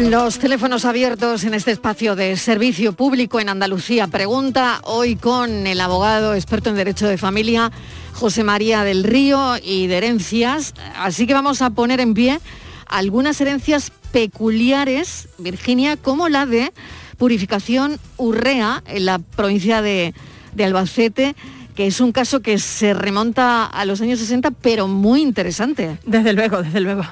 [SPEAKER 1] Los teléfonos abiertos en este espacio de servicio público en Andalucía. Pregunta hoy con el abogado experto en Derecho de Familia, José María del Río y de herencias. Así que vamos a poner en pie algunas herencias peculiares, Virginia, como la de purificación Urrea en la provincia de, Albacete que es un caso que se remonta a los años 60, pero muy interesante.
[SPEAKER 24] Desde luego, desde luego.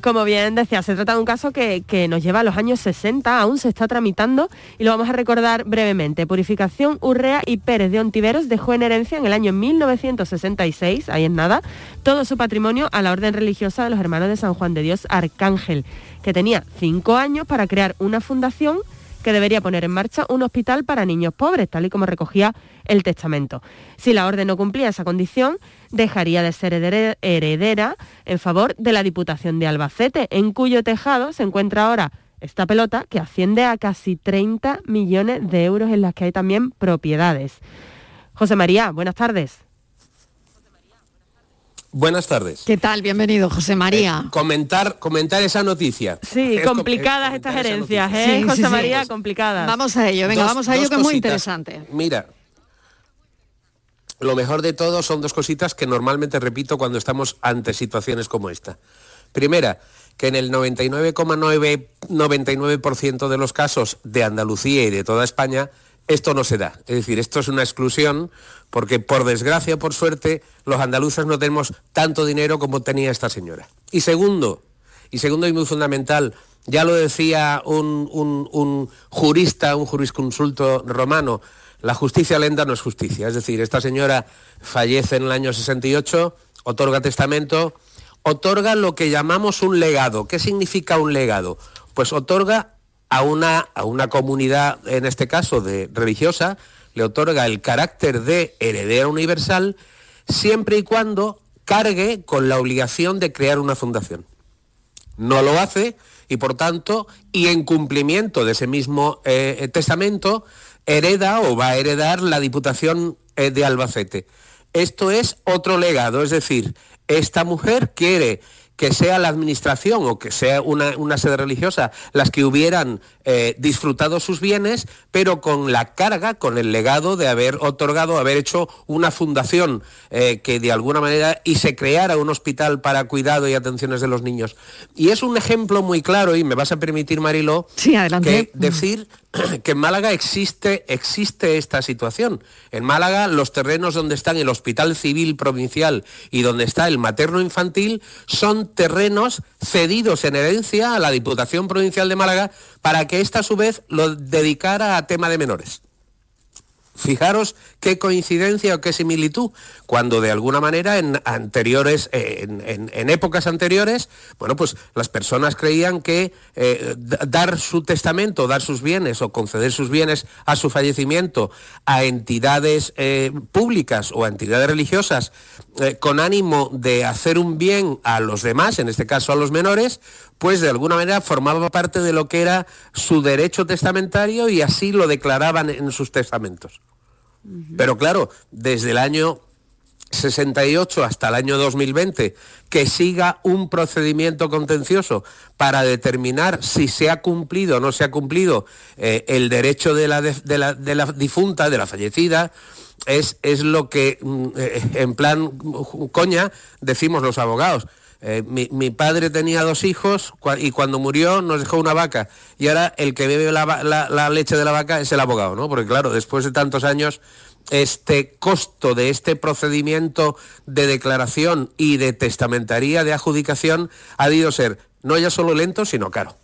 [SPEAKER 24] Como bien decía, se trata de un caso que, que, nos lleva a los años 60, aún se está tramitando y lo vamos a recordar brevemente. Purificación Urrea y Pérez de Ontiveros dejó en herencia en el año 1966, ahí en nada, todo su patrimonio a la orden religiosa de los hermanos de San Juan de Dios Arcángel, que tenía cinco años para crear una fundación que debería poner en marcha un hospital para niños pobres, tal y como recogía el testamento. Si la orden no cumplía esa condición, dejaría de ser heredera en favor de la Diputación de Albacete, en cuyo tejado se encuentra ahora esta pelota que asciende a casi 30 millones de euros en las que hay también propiedades. José María, buenas tardes.
[SPEAKER 28] Buenas tardes.
[SPEAKER 1] ¿Qué tal? Bienvenido, José María.
[SPEAKER 28] Eh, comentar, comentar esa noticia.
[SPEAKER 24] Sí, es complicadas com estas herencias, ¿eh? Sí, José sí, María, sí. complicadas.
[SPEAKER 1] Vamos a ello, venga,
[SPEAKER 28] dos,
[SPEAKER 1] vamos a ello, que es muy interesante.
[SPEAKER 28] Mira, lo mejor de todo son dos cositas que normalmente repito cuando estamos ante situaciones como esta. Primera, que en el 99,99% de los casos de Andalucía y de toda España esto no se da. Es decir, esto es una exclusión porque por desgracia, por suerte, los andaluces no tenemos tanto dinero como tenía esta señora. Y segundo, y segundo y muy fundamental, ya lo decía un, un jurista, un jurisconsulto romano, la justicia lenta no es justicia. Es decir, esta señora fallece en el año 68, otorga testamento, otorga lo que llamamos un legado. ¿Qué significa un legado? Pues otorga a una, a una comunidad, en este caso de religiosa, le otorga el carácter de heredera universal siempre y cuando cargue con la obligación de crear una fundación. No lo hace y por tanto, y en cumplimiento de ese mismo eh, testamento, hereda o va a heredar la Diputación eh, de Albacete. Esto es otro legado, es decir, esta mujer quiere que sea la administración o que sea una, sede religiosa las que hubieran eh, disfrutado sus bienes, pero con la carga, con el legado de haber otorgado, haber hecho una fundación eh, que de alguna manera y se creara un hospital para cuidado y atenciones de los niños. Y es un ejemplo muy claro, y me vas a permitir, Marilo, que decir que en Málaga existe, existe esta situación. En Málaga los terrenos donde están el Hospital Civil Provincial y donde está el materno infantil son terrenos cedidos en herencia a la Diputación Provincial de Málaga para que ésta a su vez lo dedicara a tema de menores. Fijaros qué coincidencia o qué similitud, cuando de alguna manera en anteriores, en, épocas anteriores, bueno, pues las personas creían que eh, dar su testamento, dar sus bienes o conceder sus bienes a su fallecimiento a entidades eh, públicas o a entidades religiosas eh, con ánimo de hacer un bien a los demás, en este caso a los menores, pues de alguna manera formaba parte de lo que era su derecho testamentario y así lo declaraban en sus testamentos. Pero claro, desde el año 68 hasta el año 2020 que siga un procedimiento contencioso para determinar si se ha cumplido o no se ha cumplido eh, el derecho de la, de, la, difunta, de la fallecida, es, es lo que mm, eh, en plan coña decimos los abogados. Eh, mi, padre tenía dos hijos y cuando murió nos dejó una vaca. Y ahora el que bebe la, leche de la vaca es el abogado, ¿no? Porque claro, después de tantos años, este costo de este procedimiento de declaración y de testamentaría de adjudicación ha debido ser no ya solo lento, sino caro.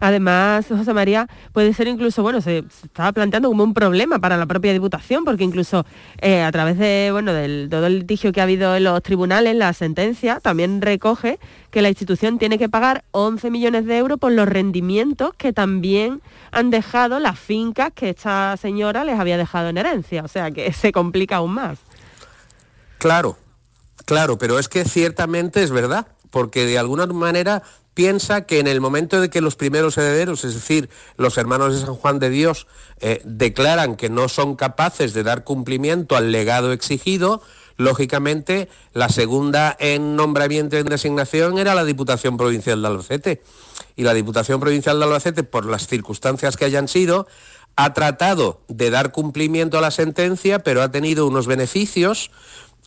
[SPEAKER 24] Además, José María, puede ser incluso, bueno, se, estaba planteando como un problema para la propia Diputación, porque incluso eh, a través de, bueno, del todo el litigio que ha habido en los tribunales, la sentencia también recoge que la institución tiene que pagar 11 millones de euros por los rendimientos que también han dejado las fincas que esta señora les había dejado en herencia, o sea que se complica aún más.
[SPEAKER 28] Claro, claro, pero es que ciertamente es verdad, porque de alguna manera piensa que en el momento de que los primeros herederos, es decir, los hermanos de San Juan de Dios, eh, declaran que no son capaces de dar cumplimiento al legado exigido, lógicamente la segunda en nombramiento y en designación era la Diputación Provincial de Albacete. Y la Diputación Provincial de Albacete, por las circunstancias que hayan sido, ha tratado de dar cumplimiento a la sentencia, pero ha tenido unos beneficios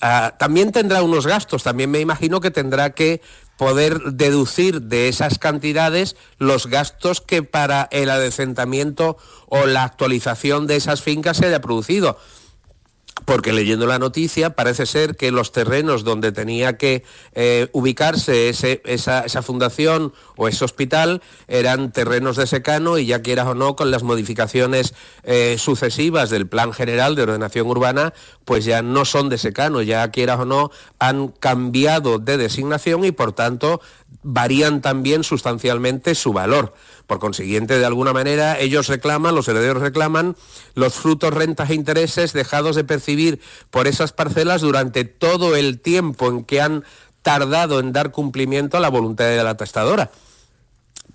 [SPEAKER 28] ah, también tendrá unos gastos, también me imagino que tendrá que poder deducir de esas cantidades los gastos que para el adecentamiento o la actualización de esas fincas se haya producido porque leyendo la noticia parece ser que los terrenos donde tenía que eh, ubicarse esa, fundación o ese hospital eran terrenos de secano y ya quieras o no, con las modificaciones eh, sucesivas del Plan General de Ordenación Urbana, pues ya no son de secano, ya quieras o no, han cambiado de designación y por tanto varían también sustancialmente su valor. Por consiguiente, de alguna manera, ellos reclaman, los herederos reclaman, los frutos, rentas e intereses dejados de percibir por esas parcelas durante todo el tiempo en que han tardado en dar cumplimiento a la voluntad de la testadora.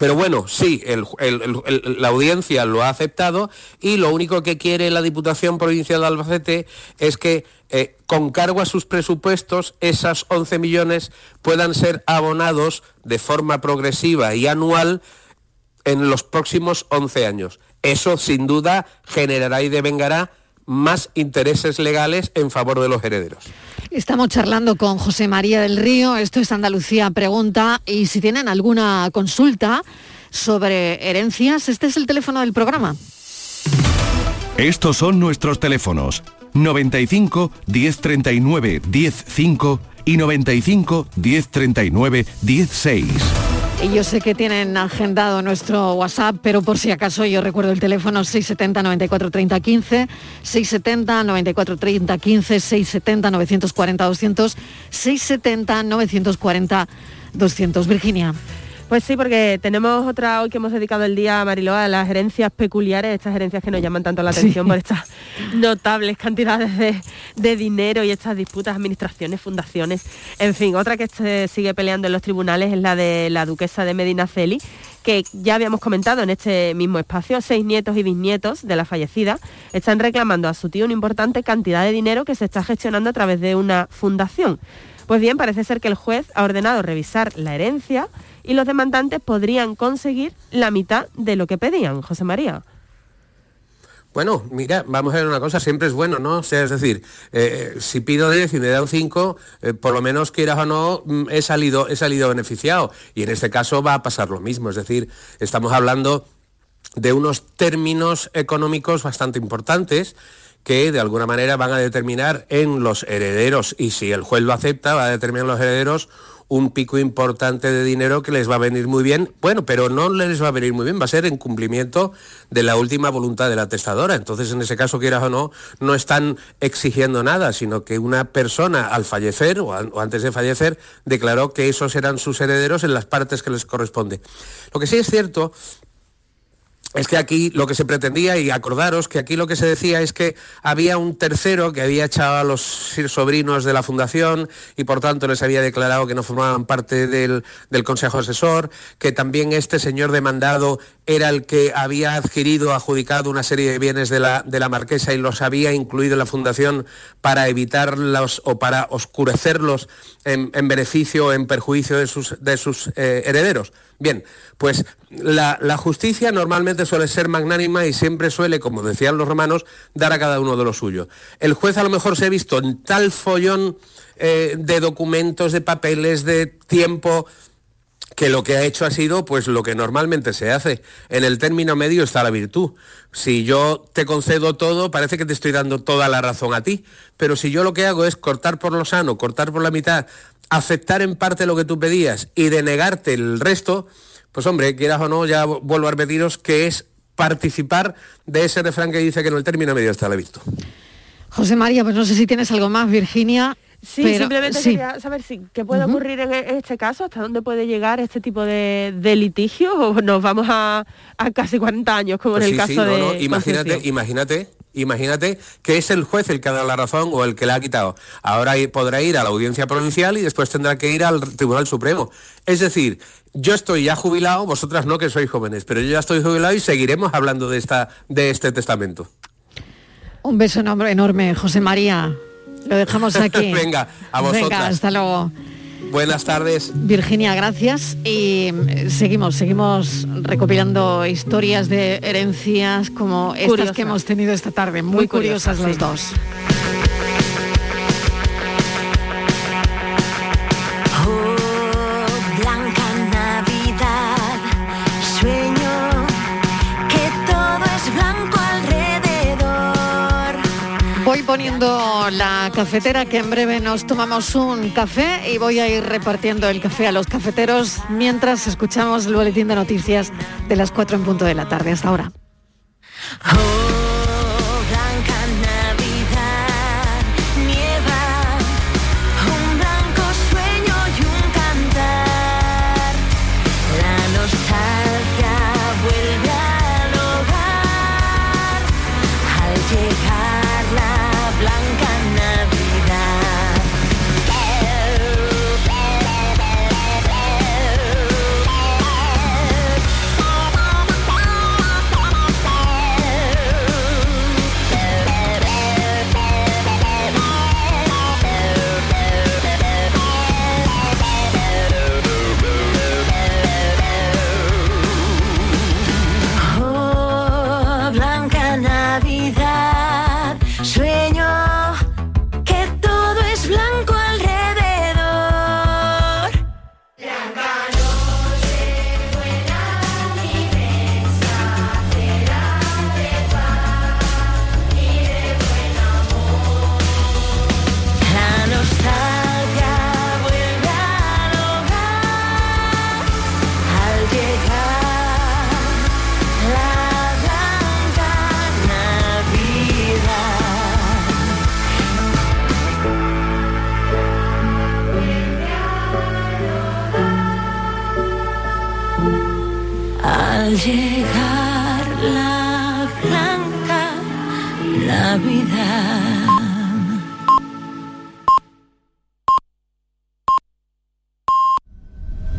[SPEAKER 28] Pero bueno, sí, la audiencia lo ha aceptado y lo único que quiere la Diputación Provincial de Albacete es que eh, con cargo a sus presupuestos esas 11 millones puedan ser abonados de forma progresiva y anual en los próximos 11 años. Eso sin duda generará y devengará más intereses legales en favor de los herederos.
[SPEAKER 1] Estamos charlando con José María del Río, esto es Andalucía Pregunta, y si tienen alguna consulta sobre herencias, este es el teléfono del programa.
[SPEAKER 2] Estos son nuestros teléfonos 95 1039 105 y 95 1039 16.
[SPEAKER 1] Y yo sé que tienen agendado nuestro WhatsApp, pero por si acaso yo recuerdo el teléfono 670 94 30 15, 670 94 30 15, 670 940 200, 670 940 200. Virginia.
[SPEAKER 24] Pues sí, porque tenemos otra hoy que hemos dedicado el día, Mariló, a las herencias peculiares, estas herencias que nos llaman tanto la atención por estas notables cantidades de, dinero y estas disputas, administraciones, fundaciones. En fin, otra que se sigue peleando en los tribunales es la de la duquesa de Medina Celi, que ya habíamos comentado en este mismo espacio, seis nietos y bisnietos de la fallecida están reclamando a su tío una importante cantidad de dinero que se está gestionando a través de una fundación. Pues bien, parece ser que el juez ha ordenado revisar la herencia y los demandantes podrían conseguir la mitad de lo que pedían, José María.
[SPEAKER 28] Bueno, mira, vamos a ver una cosa, siempre es bueno, ¿no? O sea, es decir, eh, si pido 10 y me dan 5, eh, por lo menos quieras o no, mm, he salido, he salido beneficiado. Y en este caso va a pasar lo mismo, es decir, estamos hablando de unos términos económicos bastante importantes que de alguna manera van a determinar en los herederos, y si el juez lo acepta, va a determinar en los herederos un pico importante de dinero que les va a venir muy bien, bueno, pero no les va a venir muy bien, va a ser en cumplimiento de la última voluntad de la testadora. Entonces, en ese caso, quieras o no, no están exigiendo nada, sino que una persona al fallecer o, antes de fallecer declaró que esos eran sus herederos en las partes que les corresponde. Lo que sí es cierto es que aquí lo que se pretendía, y acordaros que aquí lo que se decía es que había un tercero que había echado a los sobrinos de la fundación y por tanto les había declarado que no formaban parte del, Consejo Asesor, que también este señor demandado era el que había adquirido, adjudicado una serie de bienes de la, de la marquesa y los había incluido en la fundación para evitarlos o para oscurecerlos en, beneficio o en perjuicio de sus, de sus eh, herederos. Bien, pues la, justicia normalmente suele ser magnánima y siempre suele, como decían los romanos, dar a cada uno de lo suyo. El juez a lo mejor se ha visto en tal follón eh, de documentos, de papeles, de tiempo, que lo que ha hecho ha sido pues lo que normalmente se hace. En el término medio está la virtud. Si yo te concedo todo, parece que te estoy dando toda la razón a ti, pero si yo lo que hago es cortar por lo sano, cortar por la mitad, aceptar en parte lo que tú pedías y denegarte el resto, pues hombre, quieras o no, ya vuelvo a repetiros que es participar de ese refrán que dice que en el término medio está la virtud.
[SPEAKER 1] José María, pues no sé si tienes algo más, Virginia.
[SPEAKER 24] Sí, simplemente quería saber si, qué puede ocurrir en, e-, este caso, hasta dónde puede llegar este tipo de, litigio o nos vamos a, casi 40 años como en pues el caso de...
[SPEAKER 28] imagínate, imagínate Imagínate que es el juez el que ha dado la razón o el que le ha quitado. Ahora podrá ir a la audiencia provincial y después tendrá que ir al Tribunal Supremo. Es decir, yo estoy ya jubilado, vosotras no que sois jóvenes, pero yo ya estoy jubilado y seguiremos hablando de, esta, de este testamento.
[SPEAKER 1] Un beso enorme, José María. Lo dejamos aquí.
[SPEAKER 28] Venga, a vosotras.
[SPEAKER 1] Venga, hasta luego.
[SPEAKER 28] Buenas tardes.
[SPEAKER 1] Virginia, gracias. Y eh, seguimos, seguimos recopilando historias de herencias como estas que hemos tenido esta tarde. Muy, curiosas, las dos. Poniendo la cafetera que en breve nos tomamos un café y voy a ir repartiendo el café a los cafeteros mientras escuchamos el boletín de noticias de las 4 en punto de la tarde. Hasta ahora.